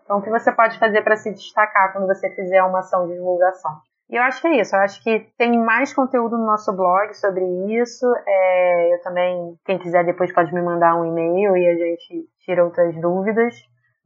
Então, o que você pode fazer para se destacar quando você fizer uma ação de divulgação? E eu acho que é isso. Eu acho que tem mais conteúdo no nosso blog sobre isso. É, eu também, quem quiser depois pode me mandar um e-mail e a gente tira outras dúvidas.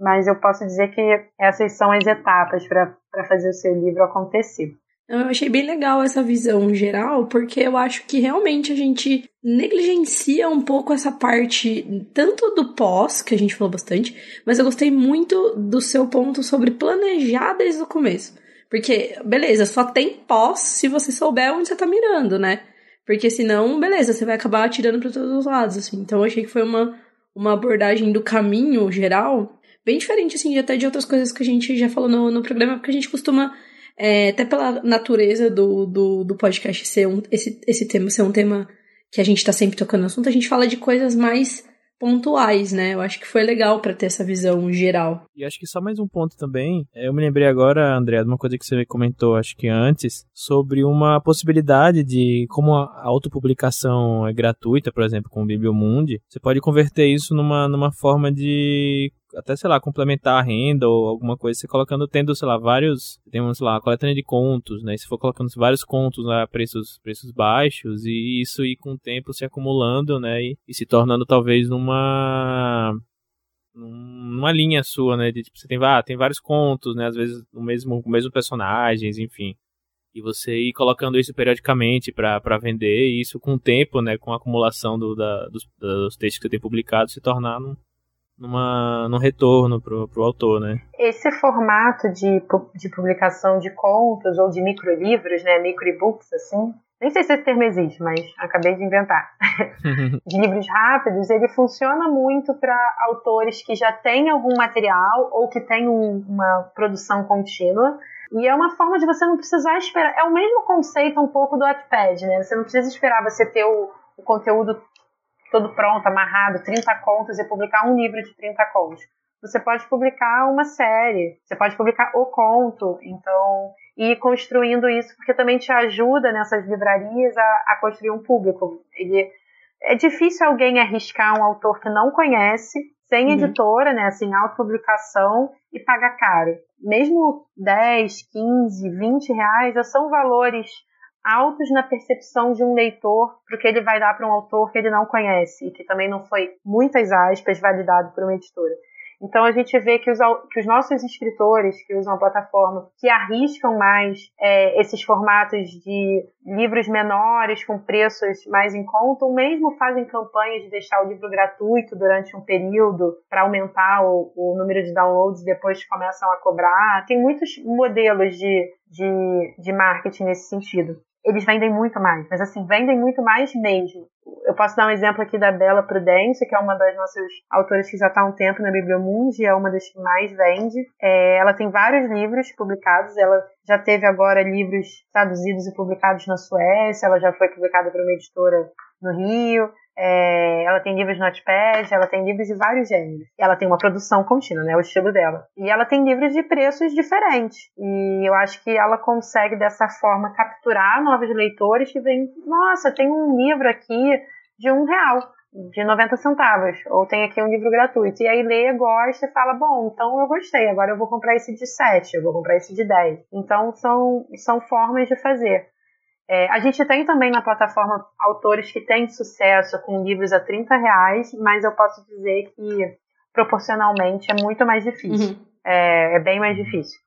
Mas eu posso dizer que essas são as etapas para fazer o seu livro acontecer. Eu achei bem legal essa visão geral, porque eu acho que realmente a gente negligencia um pouco essa parte, tanto do pós, que a gente falou bastante, mas eu gostei muito do seu ponto sobre planejar desde o começo. Porque, beleza, só tem pós se você souber onde você tá mirando, né? Porque senão, beleza, você vai acabar atirando para todos os lados, assim. Então eu achei que foi uma, uma abordagem do caminho geral bem diferente, assim, até de outras coisas que a gente já falou no, no programa, porque a gente costuma é, até pela natureza do, do, do podcast ser um, esse, esse tema ser um tema que a gente tá sempre tocando assunto, a gente fala de coisas mais pontuais, né? Eu acho que foi legal para ter essa visão geral. E acho que só mais um ponto também. É, eu me lembrei agora, André, de uma coisa que você comentou, acho que antes, sobre uma possibilidade de como a autopublicação é gratuita, por exemplo, com o Bibliomundi, você pode converter isso numa, numa forma de até, sei lá, complementar a renda ou alguma coisa, você colocando, tendo, sei lá, vários, temos, sei lá, coletânea de contos, né? Se for colocando vários contos a preços, preços baixos e isso ir com o tempo se acumulando, né? E, e se tornando talvez numa numa linha sua, né? De tipo, você tem, ah, tem vários contos, né? Às vezes o mesmo, o mesmo personagens, enfim. E você ir colocando isso periodicamente para vender, e isso com o tempo, né? Com a acumulação do, da, dos, dos textos que você tem publicado, se tornar num, numa, num retorno pro, pro autor, né? Esse formato de, de publicação de contos ou de microlivros, né, micro-ebooks, assim, nem sei se esse termo existe, mas acabei de inventar. de livros rápidos, ele funciona muito para autores que já têm algum material ou que têm um, uma produção contínua. E é uma forma de você não precisar esperar. É o mesmo conceito um pouco do Wattpad, né? Você não precisa esperar você ter o, o conteúdo todo pronto, amarrado, 30 contos e publicar um livro de 30 contos. Você pode publicar uma série, você pode publicar o conto, então e construindo isso porque também te ajuda nessas livrarias a, a construir um público. Ele, é difícil alguém arriscar um autor que não conhece, sem uhum. editora, né, assim, autopublicação e pagar caro. Mesmo 10, 15, 20 reais já são valores altos na percepção de um leitor para o que ele vai dar para um autor que ele não conhece e que também não foi, muitas aspas, validado por uma editora. Então a gente vê que os, que os nossos escritores que usam a plataforma, que arriscam mais é, esses formatos de livros menores com preços mais em conta, ou mesmo fazem campanhas de deixar o livro gratuito durante um período para aumentar o, o, número de downloads, depois começam a cobrar. Tem muitos modelos de, de, de marketing nesse sentido eles vendem muito mais, mas assim, vendem muito mais mesmo. Eu posso dar um exemplo aqui da Bela Prudência, que é uma das nossas autoras que já está há um tempo na Bibliomundi, é uma das que mais vende. É, ela tem vários livros publicados, ela já teve agora livros traduzidos e publicados na Suécia, ela já foi publicada por uma editora no Rio. É, ela tem livros no Notepad, ela tem livros de vários gêneros. Ela tem uma produção contínua, né? O estilo dela. E ela tem livros de preços diferentes. E eu acho que ela consegue, dessa forma, capturar novos leitores que vêm, nossa, tem um livro aqui de um real de 90 centavos, ou tem aqui um livro gratuito. E aí lê, gosta e fala: Bom, então eu gostei, agora eu vou comprar esse de 7, eu vou comprar esse de 10. Então são, são formas de fazer. É, a gente tem também na plataforma autores que têm sucesso com livros a 30 reais, mas eu posso dizer que proporcionalmente é muito mais difícil. Uhum. É, é bem mais difícil.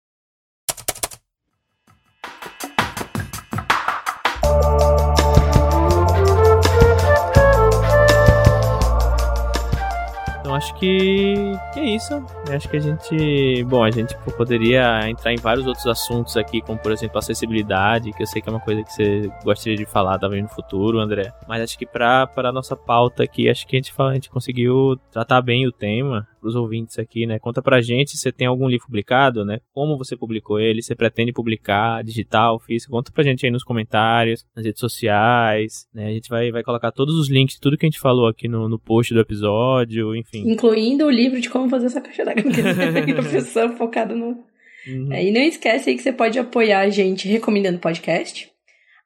Acho que, que é isso. Eu acho que a gente. Bom, a gente poderia entrar em vários outros assuntos aqui, como por exemplo acessibilidade, que eu sei que é uma coisa que você gostaria de falar talvez no futuro, André. Mas acho que para a nossa pauta aqui, acho que a gente, a gente conseguiu tratar bem o tema os ouvintes aqui, né? Conta pra gente se você tem algum livro publicado, né? Como você publicou ele, você pretende publicar, digital, físico. Conta pra gente aí nos comentários, nas redes sociais, né? A gente vai, vai colocar todos os links, tudo que a gente falou aqui no, no post do episódio, enfim. Incluindo o livro de como fazer essa caixa d'água, que é focado no... Uhum. É, e não esquece aí que você pode apoiar a gente recomendando podcast,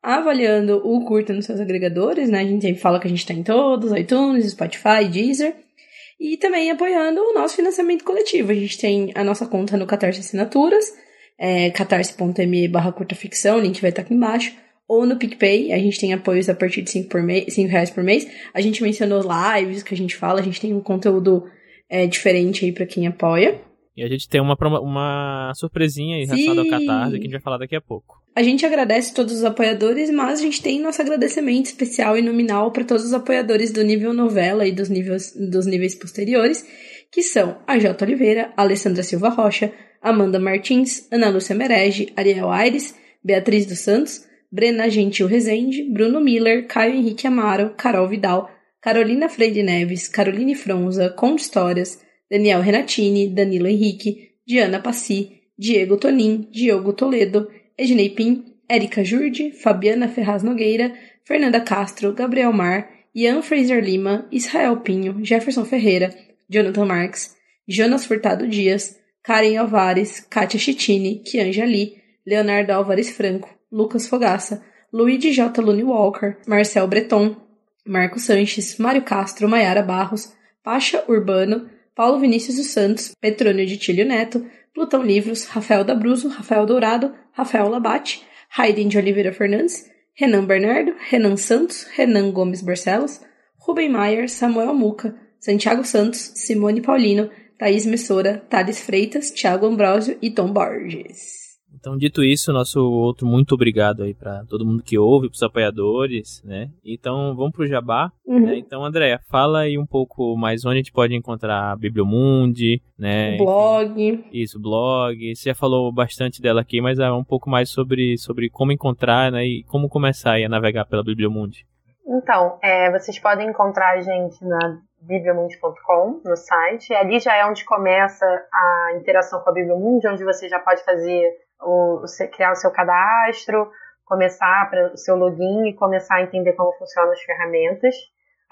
avaliando o curto nos seus agregadores, né? A gente sempre fala que a gente tá em todos, iTunes, Spotify, Deezer. E também apoiando o nosso financiamento coletivo. A gente tem a nossa conta no Catarse Assinaturas, é, catarse.me barra curtaficção, o link vai estar aqui embaixo. Ou no PicPay, a gente tem apoios a partir de 5, por mês, 5 reais por mês. A gente mencionou lives que a gente fala, a gente tem um conteúdo é, diferente aí para quem apoia. E a gente tem uma, uma surpresinha aí relacionada ao Catarse que a gente vai falar daqui a pouco. A gente agradece todos os apoiadores, mas a gente tem nosso agradecimento especial e nominal para todos os apoiadores do nível novela e dos níveis, dos níveis posteriores, que são a J. Oliveira, Alessandra Silva Rocha, Amanda Martins, Ana Lúcia Merege, Ariel Aires, Beatriz dos Santos, Brena Gentil Rezende, Bruno Miller, Caio Henrique Amaro, Carol Vidal, Carolina Freire Neves, Caroline Fronza, Conde Histórias, Daniel Renatini, Danilo Henrique, Diana Passi, Diego Tonin, Diogo Toledo, Ednei Pim, Érica Jurde, Fabiana Ferraz Nogueira, Fernanda Castro, Gabriel Mar, Ian Fraser Lima, Israel Pinho, Jefferson Ferreira, Jonathan Marques, Jonas Furtado Dias, Karen Alvares, Kátia Chitini, Kianja Lee, Leonardo Álvares Franco, Lucas Fogaça, Luigi J. Lune Walker, Marcel Breton, Marco Sanches, Mário Castro, Maiara Barros, Pacha Urbano, Paulo Vinícius dos Santos, Petrônio de Tílio Neto, Plutão Livros, Rafael Dabruzo, Rafael Dourado, Rafael Labate, Raiden de Oliveira Fernandes, Renan Bernardo, Renan Santos, Renan Gomes Barcelos, Rubem Maier, Samuel Muca, Santiago Santos, Simone Paulino, Thaís Messora, Thales Freitas, Thiago Ambrosio e Tom Borges. Então, dito isso, nosso outro muito obrigado aí para todo mundo que ouve, para os apoiadores, né? Então, vamos pro Jabá. Uhum. Né? Então, Andréia, fala aí um pouco mais onde a gente pode encontrar a Bibliomundi, né? O blog. Isso, blog. Você já falou bastante dela aqui, mas é um pouco mais sobre, sobre como encontrar, né? E como começar a navegar pela Bibliomundi. Então, é, vocês podem encontrar a gente na bibliomundi.com no site. E ali já é onde começa a interação com a Bibliomundi, onde você já pode fazer o, criar o seu cadastro, começar para o seu login e começar a entender como funcionam as ferramentas.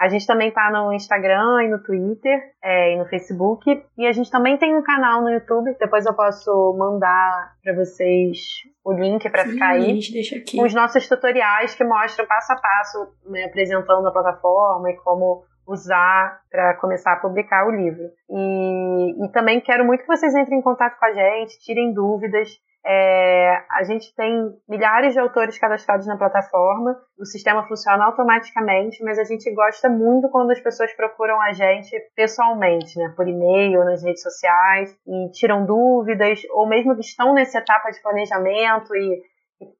A gente também está no Instagram e no Twitter é, e no Facebook. E a gente também tem um canal no YouTube. Depois eu posso mandar para vocês o link para ficar aí. A gente deixa aqui. Com os nossos tutoriais que mostram passo a passo, né, apresentando a plataforma e como usar para começar a publicar o livro. E, e também quero muito que vocês entrem em contato com a gente, tirem dúvidas. É, a gente tem milhares de autores cadastrados na plataforma, o sistema funciona automaticamente, mas a gente gosta muito quando as pessoas procuram a gente pessoalmente, né, por e-mail, nas redes sociais, e tiram dúvidas, ou mesmo que estão nessa etapa de planejamento e,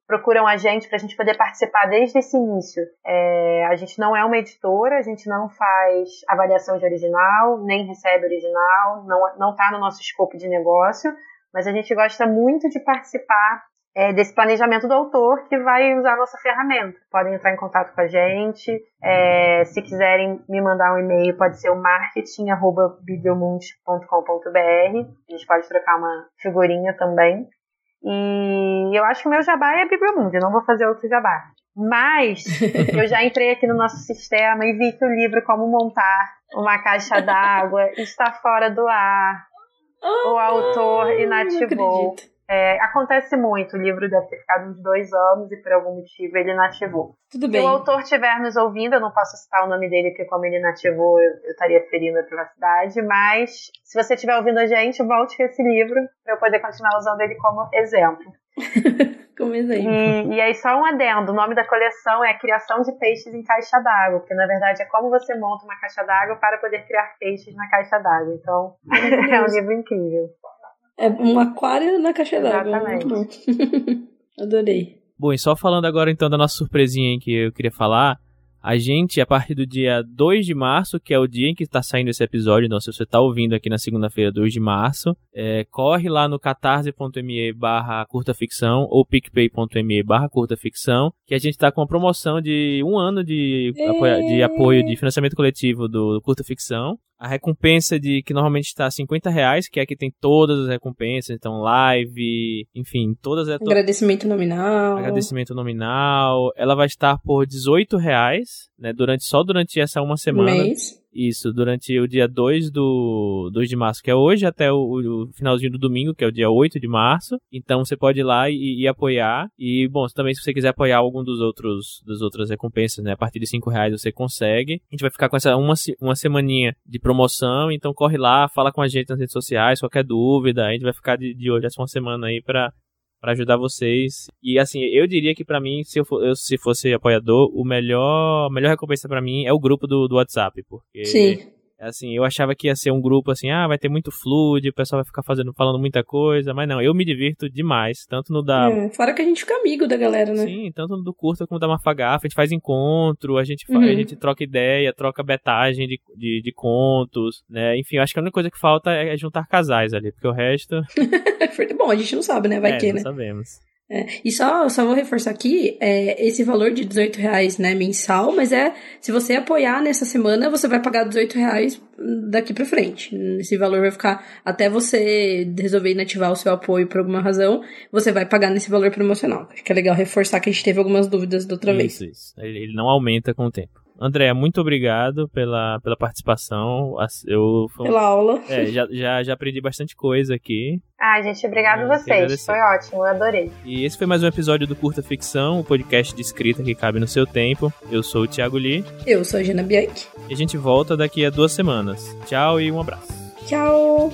procuram a gente para a gente poder participar desde esse início. É, a gente não é uma editora, a gente não faz avaliação de original, nem recebe original, não está no nosso escopo de negócio mas a gente gosta muito de participar é, desse planejamento do autor que vai usar a nossa ferramenta. Podem entrar em contato com a gente. É, se quiserem me mandar um e-mail, pode ser o marketing.bibliomundi.com.br. A gente pode trocar uma figurinha também. E eu acho que o meu jabá é Bibliomundi, não vou fazer outro jabá. Mas eu já entrei aqui no nosso sistema e vi que o livro Como Montar uma Caixa d'Água está fora do ar. O autor inativou. É, acontece muito, o livro deve ter ficado uns dois anos e por algum motivo ele inativou. Tudo bem. Se o autor estiver nos ouvindo, eu não posso citar o nome dele, porque como ele inativou, eu, eu estaria ferindo a privacidade, mas se você estiver ouvindo a gente, volte com esse livro para eu poder continuar usando ele como exemplo. como exemplo. E, e aí, só um adendo: o nome da coleção é Criação de Peixes em Caixa d'Água, porque na verdade é como você monta uma caixa d'água para poder criar peixes na caixa d'água. Então, é um livro incrível. É um aquário na caixa d'água. Muito bom. Adorei. Bom, e só falando agora então da nossa surpresinha que eu queria falar. A gente, a partir do dia 2 de março, que é o dia em que está saindo esse episódio, então se você está ouvindo aqui na segunda-feira, 2 de março, é, corre lá no catarse.me barra curta ficção ou picpay.me barra curta ficção, que a gente está com uma promoção de um ano de, apoio, de apoio de financiamento coletivo do, do curta ficção a recompensa de que normalmente está 50 reais, que é que tem todas as recompensas, então live, enfim, todas as. Agradecimento nominal. Agradecimento nominal. Ela vai estar por 18 reais, né? Durante, só durante essa uma semana. Mês. Isso, durante o dia 2 do 2 de março, que é hoje, até o, o, finalzinho do domingo, que é o dia 8 de março. Então você pode ir lá e, e, apoiar. E, bom, também se você quiser apoiar algum dos outros das outras recompensas, né? A partir de 5 reais você consegue. A gente vai ficar com essa uma, uma semaninha de promoção. Então corre lá, fala com a gente nas redes sociais, qualquer dúvida. A gente vai ficar de, de olho essa uma semana aí pra para ajudar vocês. E assim, eu diria que para mim, se eu, for, eu, se fosse apoiador, o melhor, a melhor recompensa para mim é o grupo do, do WhatsApp, porque Sim. Assim, eu achava que ia ser um grupo assim, ah, vai ter muito fluid, o pessoal vai ficar fazendo, falando muita coisa, mas não, eu me divirto demais, tanto no da... É, fora que a gente fica amigo da galera, né? Sim, tanto no do curta como da Mafagafa, a gente faz encontro, a gente, uhum. a gente troca ideia, troca betagem de, de, de, contos, né, enfim, eu acho que a única coisa que falta é juntar casais ali, porque o resto... Bom, a gente não sabe, né, vai é, que, não né? sabemos. É, e só, só vou reforçar aqui, é, esse valor de 18 reais, né, mensal, mas é, se você apoiar nessa semana, você vai pagar 18 reais daqui pra frente. Esse valor vai ficar, até você resolver inativar o seu apoio por alguma razão, você vai pagar nesse valor promocional. Acho que é legal reforçar que a gente teve algumas dúvidas da outra isso, vez. Isso, isso. Ele não aumenta com o tempo. André, muito obrigado pela, pela participação. Eu, pela aula. É, já, já, já aprendi bastante coisa aqui. Ah, gente, obrigado é, a vocês. Foi ótimo, eu adorei. E esse foi mais um episódio do Curta Ficção, o podcast de escrita que cabe no seu tempo. Eu sou o Thiago Lee. Eu sou a Gina Bianchi. E a gente volta daqui a duas semanas. Tchau e um abraço. Tchau.